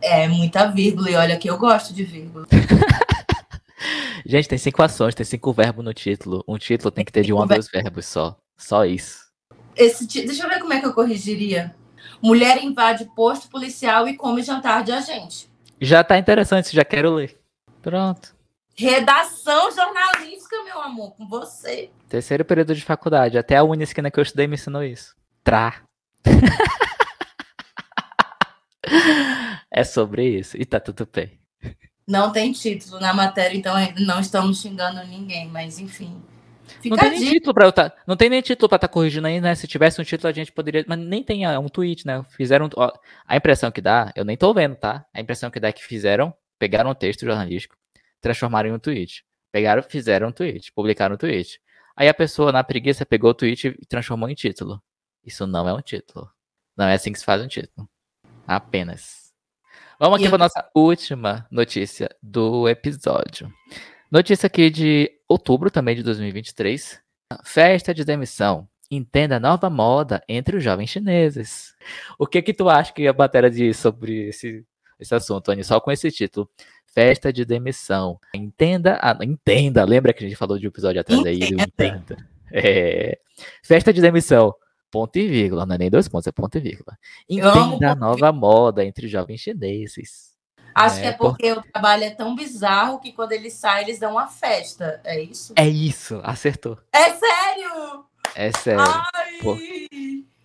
É, muita vírgula. E olha que eu gosto de vírgula. Gente, tem cinco ações, tem cinco verbos no título. Um título tem que ter de um a dois verbos só. Só isso. Esse, deixa eu ver como é que eu corrigiria. Mulher invade posto policial e come jantar de agente. Já tá interessante, já quero ler. Pronto. Redação jornalística, meu amor, com você. Terceiro período de faculdade. Até a Unisquina que eu estudei me ensinou isso. Tra. é sobre isso. E tá tudo bem. Não tem título na matéria, então não estamos xingando ninguém, mas enfim. Fica não tem nem título para tá, não tem nem título para estar tá corrigindo aí, né? Se tivesse um título a gente poderia, mas nem tem é um tweet, né? Fizeram ó, a impressão que dá, eu nem tô vendo, tá? A impressão que dá é que fizeram, pegaram um texto jornalístico, transformaram em um tweet. Pegaram, fizeram um tweet, publicaram um tweet. Aí a pessoa, na preguiça, pegou o tweet e transformou em título. Isso não é um título. Não é assim que se faz um título. Apenas. Vamos aqui para nossa última notícia do episódio. Notícia aqui de outubro também de 2023. Festa de demissão. Entenda a nova moda entre os jovens chineses. O que que tu acha que a matéria diz sobre esse, esse assunto, Anny? Só com esse título. Festa de demissão. Entenda, a, entenda. Lembra que a gente falou de um episódio atrás aí? Entenda. É, festa de demissão. Ponto e vírgula. Não é nem dois pontos, é ponto e vírgula. Entenda a nova moda entre os jovens chineses. Acho é, que é porque por... o trabalho é tão bizarro que quando eles saem, eles dão uma festa. É isso? É isso, acertou. É sério? É sério.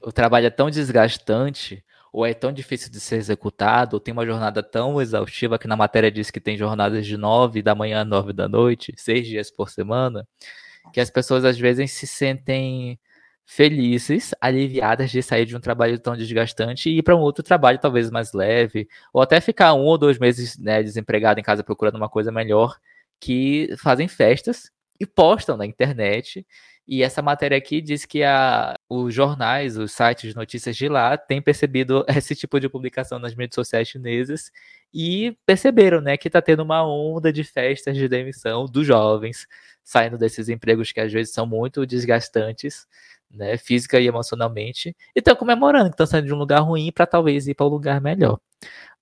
O trabalho é tão desgastante, ou é tão difícil de ser executado, ou tem uma jornada tão exaustiva que na matéria diz que tem jornadas de nove da manhã a nove da noite, seis dias por semana, que as pessoas às vezes se sentem felizes, aliviadas de sair de um trabalho tão desgastante e ir para um outro trabalho talvez mais leve, ou até ficar um ou dois meses né, desempregado em casa procurando uma coisa melhor, que fazem festas e postam na internet. E essa matéria aqui diz que a, os jornais, os sites de notícias de lá têm percebido esse tipo de publicação nas mídias sociais chinesas e perceberam né, que está tendo uma onda de festas de demissão dos jovens, saindo desses empregos que às vezes são muito desgastantes né, física e emocionalmente, e estão comemorando que estão saindo de um lugar ruim para talvez ir para um lugar melhor.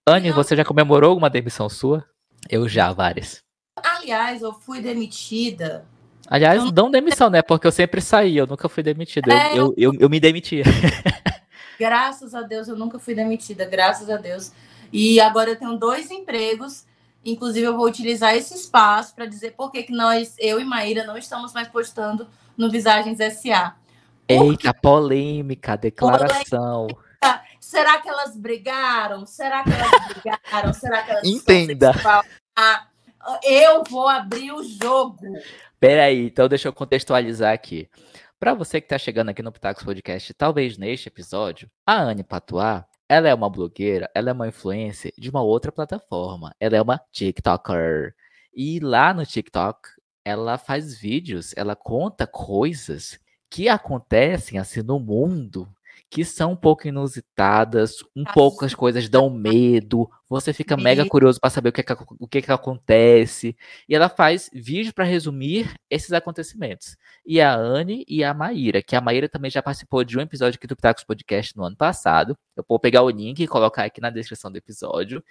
Anne, você já comemorou alguma demissão sua? Eu já, várias. Aliás, eu fui demitida. Aliás, eu... não demissão, né? Porque eu sempre saí, eu nunca fui demitida. É, eu, eu, eu, eu me demitia. Graças a Deus, eu nunca fui demitida, graças a Deus. E agora eu tenho dois empregos. Inclusive, eu vou utilizar esse espaço para dizer por que nós, eu e Maíra, não estamos mais postando no Visagens SA. Eita, polêmica, declaração. Polêmica. Será que elas brigaram? Será que elas brigaram? Será que elas Entenda. Ah, eu vou abrir o jogo. Peraí, então deixa eu contextualizar aqui. Para você que está chegando aqui no Pitacos Podcast, talvez neste episódio, a Anne Patois, ela é uma blogueira, ela é uma influencer de uma outra plataforma. Ela é uma TikToker. E lá no TikTok, ela faz vídeos, ela conta coisas que acontecem assim no mundo que são um pouco inusitadas, um pouco as coisas dão medo, você fica mega curioso para saber o que, que, o que, que acontece. E ela faz vídeos para resumir esses acontecimentos. E a Anne e a Maíra, que a Maíra também já participou de um episódio aqui do Pitacos Podcast no ano passado. Eu vou pegar o link e colocar aqui na descrição do episódio.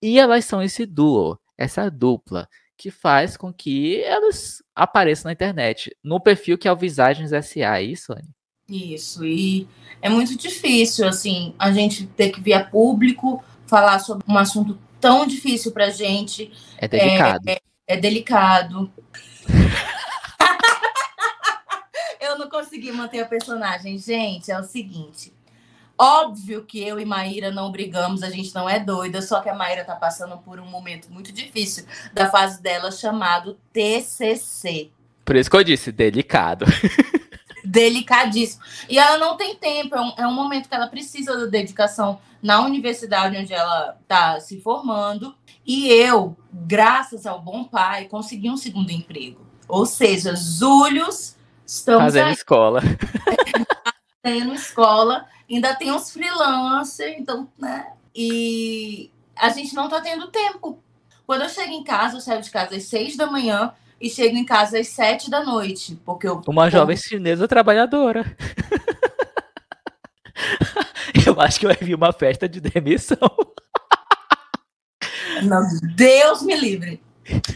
E elas são esse duo, essa dupla que faz com que elas apareçam na internet, no perfil que é o Visagens SA, é isso, Anne? Isso, e é muito difícil, assim, a gente ter que vir a público falar sobre um assunto tão difícil pra gente. É delicado. É, é, é delicado. Eu não consegui manter a personagem. Gente, é o seguinte. Óbvio que eu e Maíra não brigamos, a gente não é doida, só que a Maíra tá passando por um momento muito difícil da fase dela chamado TCC. Por isso que eu disse, delicado. Delicadíssimo. E ela não tem tempo, é um, é um momento que ela precisa da dedicação na universidade onde ela tá se formando. E eu, graças ao bom pai, consegui um segundo emprego. Ou seja, Július, estamos fazendo aí. escola. Fazendo escola ainda tem uns freelancers, então, né? E a gente não tá tendo tempo. Quando eu chego em casa, eu saio de casa às seis da manhã e chego em casa às sete da noite, porque eu... Uma jovem chinesa trabalhadora. eu acho que vai vir uma festa de demissão. Não, Deus me livre.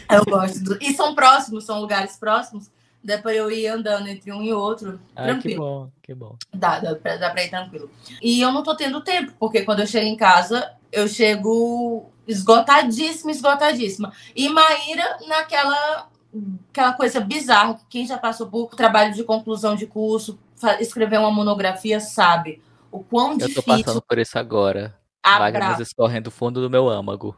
Eu gosto. Do... E são próximos, são lugares próximos. Dá para eu ir andando entre um e outro, ah, tranquilo. Que bom, que bom. Dá, dá pra, dá pra ir tranquilo. E eu não tô tendo tempo, porque quando eu chego em casa, eu chego esgotadíssima, esgotadíssima. E Maíra naquela aquela coisa bizarra, quem já passou por trabalho de conclusão de curso, escrever uma monografia, sabe o quão eu difícil... Eu tô passando por isso agora. Lágrimas escorrendo do fundo do meu âmago.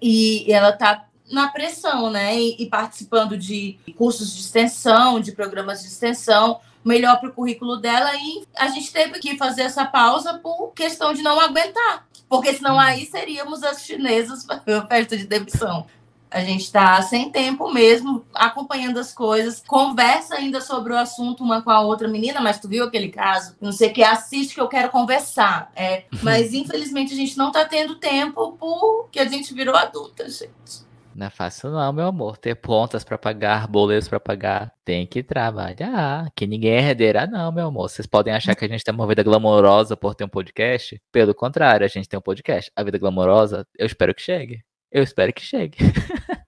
E ela tá na pressão, né? E, e, participando de cursos de extensão, de programas de extensão, melhor para o currículo dela. E a gente teve que fazer essa pausa por questão de não aguentar, porque senão aí seríamos as chinesas para a festa de demissão. A gente está sem tempo mesmo, acompanhando as coisas, conversa ainda sobre o assunto uma com a outra menina, mas tu viu aquele caso? Não sei o que, assiste que eu quero conversar. É, mas infelizmente a gente não está tendo tempo porque a gente virou adulta, gente. Não é fácil não, meu amor. Ter pontas para pagar, boletos para pagar. Tem que trabalhar. Que ninguém é herdeira, não, meu amor. Vocês podem achar que a gente tem uma vida glamourosa por ter um podcast. Pelo contrário, a gente tem um podcast. A vida glamourosa, eu espero que chegue. Eu espero que chegue.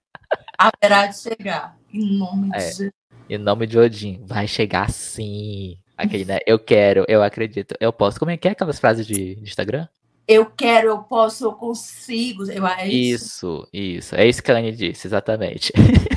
Haverá de chegar. Em nome é, de Em nome de Odin. Vai chegar sim. Aquele, né? Eu quero, eu acredito, eu posso. Como é que é aquelas frases de, de Instagram? Eu quero, eu posso, eu consigo. Eu, é isso. isso, isso. É isso que a Anne disse, exatamente.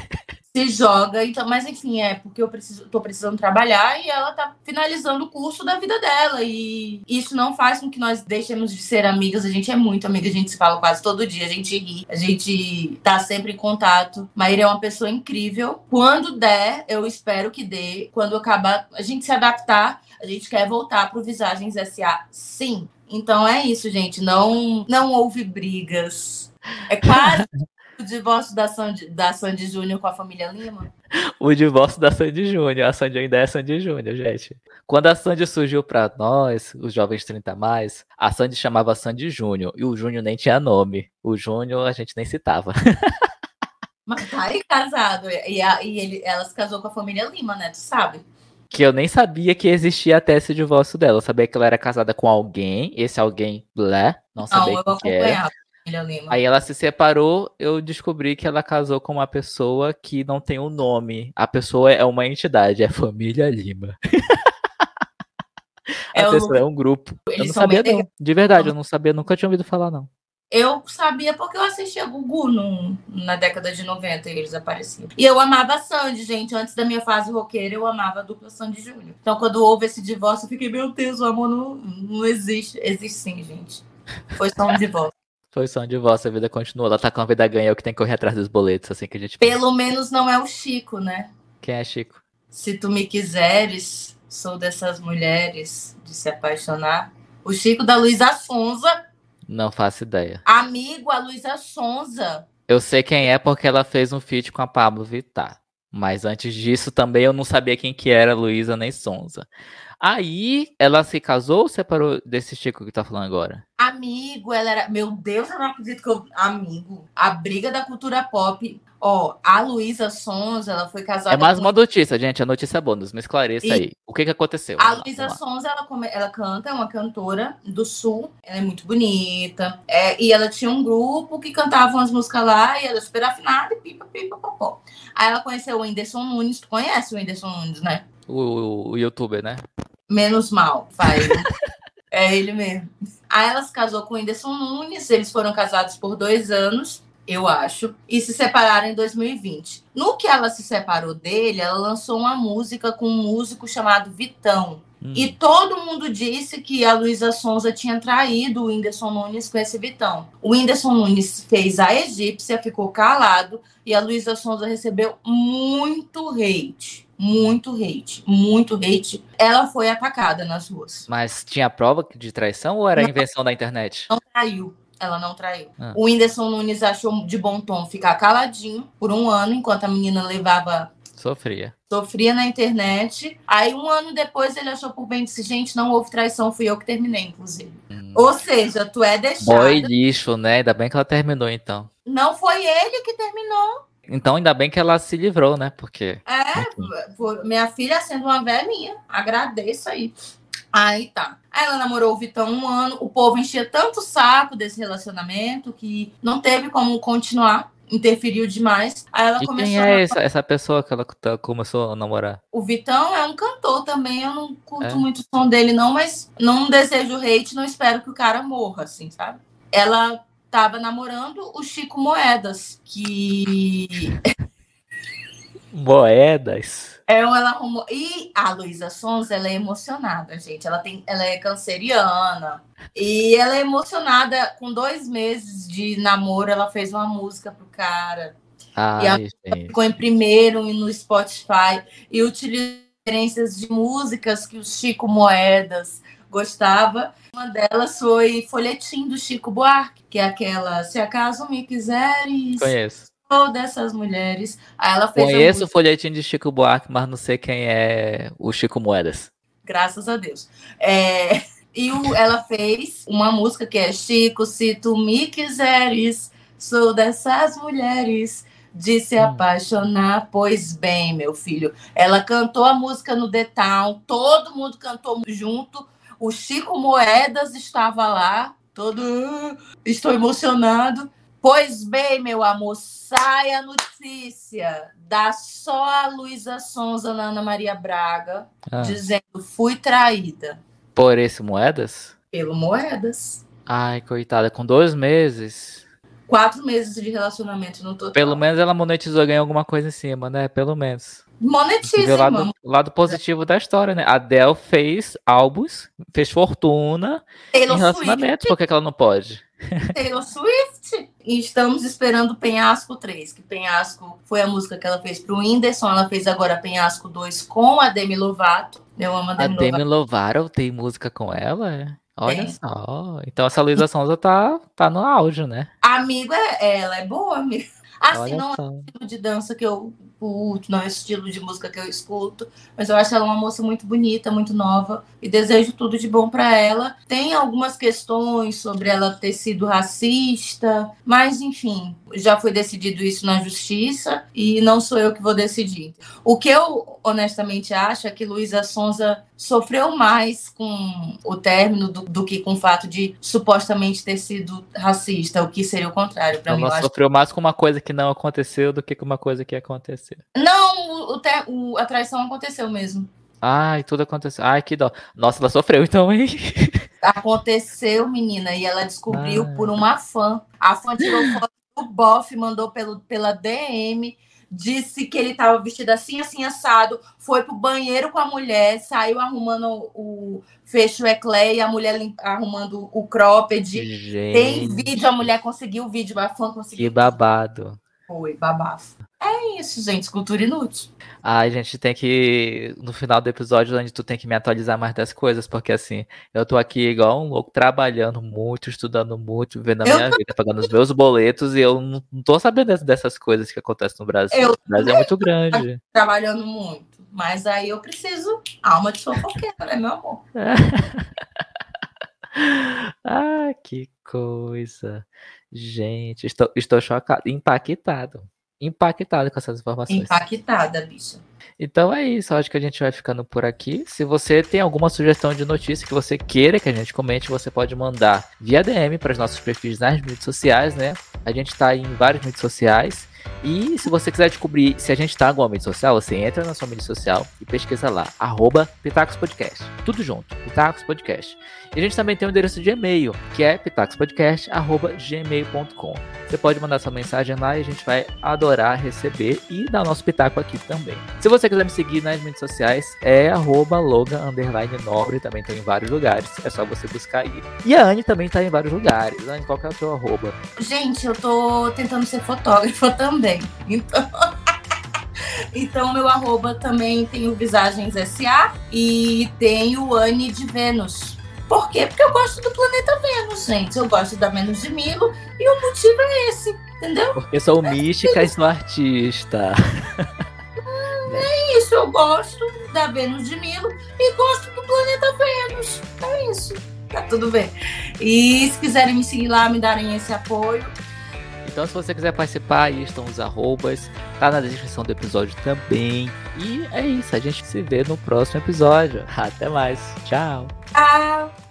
Se joga, então, mas enfim, é porque eu preciso, tô precisando trabalhar e ela tá finalizando o curso da vida dela. E isso não faz com que nós deixemos de ser amigas. A gente é muito amiga, a gente se fala quase todo dia, a gente ri, a gente tá sempre em contato. Maíra é uma pessoa incrível. Quando der, eu espero que dê. Quando acabar, a gente se adaptar, a gente quer voltar pro Visagens SA, sim. Então é isso, gente. Não, não houve brigas. É quase o divórcio da Sandy, da Sandy Júnior com a família Lima. O divórcio da Sandy Júnior. A Sandy ainda é Sandy Júnior, gente. Quando a Sandy surgiu para nós, os jovens 30 mais, a Sandy chamava Sandy Júnior. E o Júnior nem tinha nome. O Júnior a gente nem citava. Mas tá aí casado. E, a, e ele, ela se casou com a família Lima, né? Tu sabe? Que eu nem sabia que existia até esse divórcio dela. Eu sabia que ela era casada com alguém, esse alguém, blé, não sabia não, eu que era. Aí ela se separou, eu descobri que ela casou com uma pessoa que não tem um nome. A pessoa é uma entidade, é família Lima. É a pessoa é um grupo. eu não sabia, não. De verdade, eu não sabia, nunca tinha ouvido falar, não. Eu sabia porque eu assistia Gugu no, na década de 90 e eles apareciam. E eu amava a Sandy, gente. Antes da minha fase roqueira, eu amava a dupla Sandy Júnior. Então, quando houve esse divórcio, eu fiquei, meu Deus, o amor não, não existe. Existe sim, gente. Foi só um divórcio. Foi só um divórcio, a vida continua. Ela tá com a vida ganha, é o que tem que correr atrás dos boletos, assim que a gente. Pelo menos não é o Chico, né? Quem é Chico? Se tu me quiseres, sou dessas mulheres de se apaixonar. O Chico da Luísa Sonza não faço ideia. Amigo, a Luísa Sonza. Eu sei quem é porque ela fez um feat com a Pablo Vittar. Mas antes disso também eu não sabia quem que era Luísa nem Sonza. Aí ela se casou ou separou desse Chico que tá falando agora? Amigo, ela era. Meu Deus, eu não acredito que eu. Amigo, a briga da cultura pop Ó, a Luísa Sons, ela foi casada. É mais com... uma notícia, gente. A notícia é bônus. Me esclareça e... aí. O que que aconteceu? A Luísa Sons, ela, come... ela canta, é uma cantora do Sul. Ela é muito bonita. É... E ela tinha um grupo que cantava umas músicas lá e ela é super afinada e pipa, pipa, popó. Aí ela conheceu o Whindersson Nunes. Tu conhece o Whindersson Nunes, né? O, o, o youtuber, né? Menos mal, faz. é ele mesmo. Aí ela se casou com o Whindersson Nunes. Eles foram casados por dois anos eu acho, e se separaram em 2020. No que ela se separou dele, ela lançou uma música com um músico chamado Vitão. Hum. E todo mundo disse que a Luísa Sonza tinha traído o Whindersson Nunes com esse Vitão. O Whindersson Nunes fez a egípcia, ficou calado, e a Luísa Sonza recebeu muito hate. Muito hate, muito hate. Ela foi atacada nas ruas. Mas tinha prova de traição ou era não, invenção da internet? Não traiu. Ela não traiu. Ah. O Whindersson Nunes achou de bom tom ficar caladinho por um ano, enquanto a menina levava. Sofria. Sofria na internet. Aí, um ano depois, ele achou por bem disse: gente, não houve traição, fui eu que terminei, inclusive. Hum. Ou seja, tu é deixada. Foi lixo, né? Ainda bem que ela terminou, então. Não foi ele que terminou. Então, ainda bem que ela se livrou, né? Porque. É, minha filha sendo uma velhinha, agradeço aí. Aí tá. Aí ela namorou o Vitão um ano, o povo enchia tanto o saco desse relacionamento que não teve como continuar, interferiu demais. Aí ela e começou. Quem é a... essa, essa pessoa que ela tá, começou a namorar? O Vitão é um cantor também, eu não curto é? muito o som dele, não, mas não desejo hate, não espero que o cara morra, assim, sabe? Ela tava namorando o Chico Moedas, que. Moedas? É, ela arrumou. E a Luísa Sons, ela é emocionada, gente. Ela, tem, ela é canceriana. E ela é emocionada. Com dois meses de namoro, ela fez uma música pro cara. Ai, e ela ficou em primeiro no Spotify. E utilizou referências de músicas que o Chico Moedas gostava. Uma delas foi Folhetim do Chico Buarque, que é aquela Se acaso me quiseres. Conheço dessas mulheres. Aí ela fez Conheço o folhetim de Chico Buarque, mas não sei quem é o Chico Moedas. Graças a Deus. É... E o, ela fez uma música que é Chico, se tu me quiseres, sou dessas mulheres de se hum. apaixonar. Pois bem, meu filho, ela cantou a música no The Town, todo mundo cantou junto. O Chico Moedas estava lá, todo. Estou emocionado. Pois bem, meu amor, sai a notícia da só a Luísa Sonza na Ana Maria Braga, ah. dizendo fui traída. Por esse Moedas? Pelo Moedas. Ai, coitada, com dois meses. Quatro meses de relacionamento no total. Pelo menos ela monetizou e ganhou alguma coisa em cima, né? Pelo menos. Monetiza, o lado, lado positivo da história, né? A Adele fez álbuns, fez fortuna Taylor em relacionamento. Swift. Por que, ela não pode? Taylor Swift. E estamos esperando Penhasco 3, que Penhasco foi a música que ela fez para o Whindersson. Ela fez agora Penhasco 2 com a Demi Lovato. Eu amo a Demi, a Demi Lovato. Lovato tem música com ela? Olha só. Então essa Luísa Sonza tá, tá no auge, né? Amigo, é, ela é boa, amigo. Assim, Olha não só. é o tipo de dança que eu curto, não é o estilo de música que eu escuto, mas eu acho ela uma moça muito bonita, muito nova e desejo tudo de bom para ela. Tem algumas questões sobre ela ter sido racista, mas enfim, já foi decidido isso na justiça e não sou eu que vou decidir. O que eu honestamente acho é que Luísa Sonza sofreu mais com o término do, do, que com o fato de supostamente ter sido racista, o que seria o contrário para mim. Ela sofreu acho... mais com uma coisa que não aconteceu do que com uma coisa que aconteceu. Não, o, o, a traição aconteceu mesmo. Ai, tudo aconteceu. Ai, que dó. Nossa, ela sofreu então, hein? Aconteceu, menina, e ela descobriu ah. por uma fã. A fã tirou foto do bofe, mandou pelo, pela DM disse que ele estava vestido assim, assim, assado, foi pro banheiro com a mulher, saiu arrumando o fecho eclé e a mulher arrumando o cropped. Gente. Tem vídeo, a mulher conseguiu o vídeo, a fã conseguiu. Que babado. Foi, babafo. É isso, gente, cultura inútil. Ai, gente, tem que. No final do episódio, onde tu tem que me atualizar mais das coisas, porque assim, eu tô aqui igual um louco, trabalhando muito, estudando muito, vivendo a eu minha tô... vida, pagando os meus boletos, e eu não, tô sabendo dessas coisas que acontecem no Brasil. Eu o Brasil é muito grande. Trabalhando muito. Mas aí eu preciso. Alma de fofoqueira, né, meu amor? ah, que coisa. Gente, estou, estou chocado, impactado. Impactado com essas informações. Impactada, bicha. Então é isso, acho que a gente vai ficando por aqui. Se você tem alguma sugestão de notícia que você queira que a gente comente, você pode mandar via DM para os nossos perfis nas mídias sociais, né? A gente está em várias mídias sociais. E se você quiser descobrir se a gente tá em alguma mídia social, você entra na sua mídia social e pesquisa lá, arroba Pitacos Podcast. Tudo junto, Pitacos Podcast. E a gente também tem um endereço de e-mail, que é pitacos.podcast.gmail.com. Você pode mandar sua mensagem lá e a gente vai adorar receber e dar nosso pitaco aqui também. Se você quiser me seguir nas mídias sociais, é arroba Logan Nobre, também estou em vários lugares, é só você buscar aí. E a Anne também está em vários lugares. Anne, qual que é o seu arroba? Gente, eu tô tentando ser fotógrafa também. Então. Então, meu arroba também tem o Visagens SA e tem o Anne de Vênus. Por quê? Porque eu gosto do planeta Vênus, gente. Eu gosto da Vênus de Milo e o motivo é esse, entendeu? Porque sou é mística e sou artista. É isso, eu gosto da Vênus de Milo e gosto do planeta Vênus. É isso. Tá tudo bem. E se quiserem me seguir lá, me darem esse apoio. Então, se você quiser participar, aí estão os arrobas, tá na descrição do episódio também. E é isso, a gente se vê no próximo episódio. Até mais. Tchau. Tchau.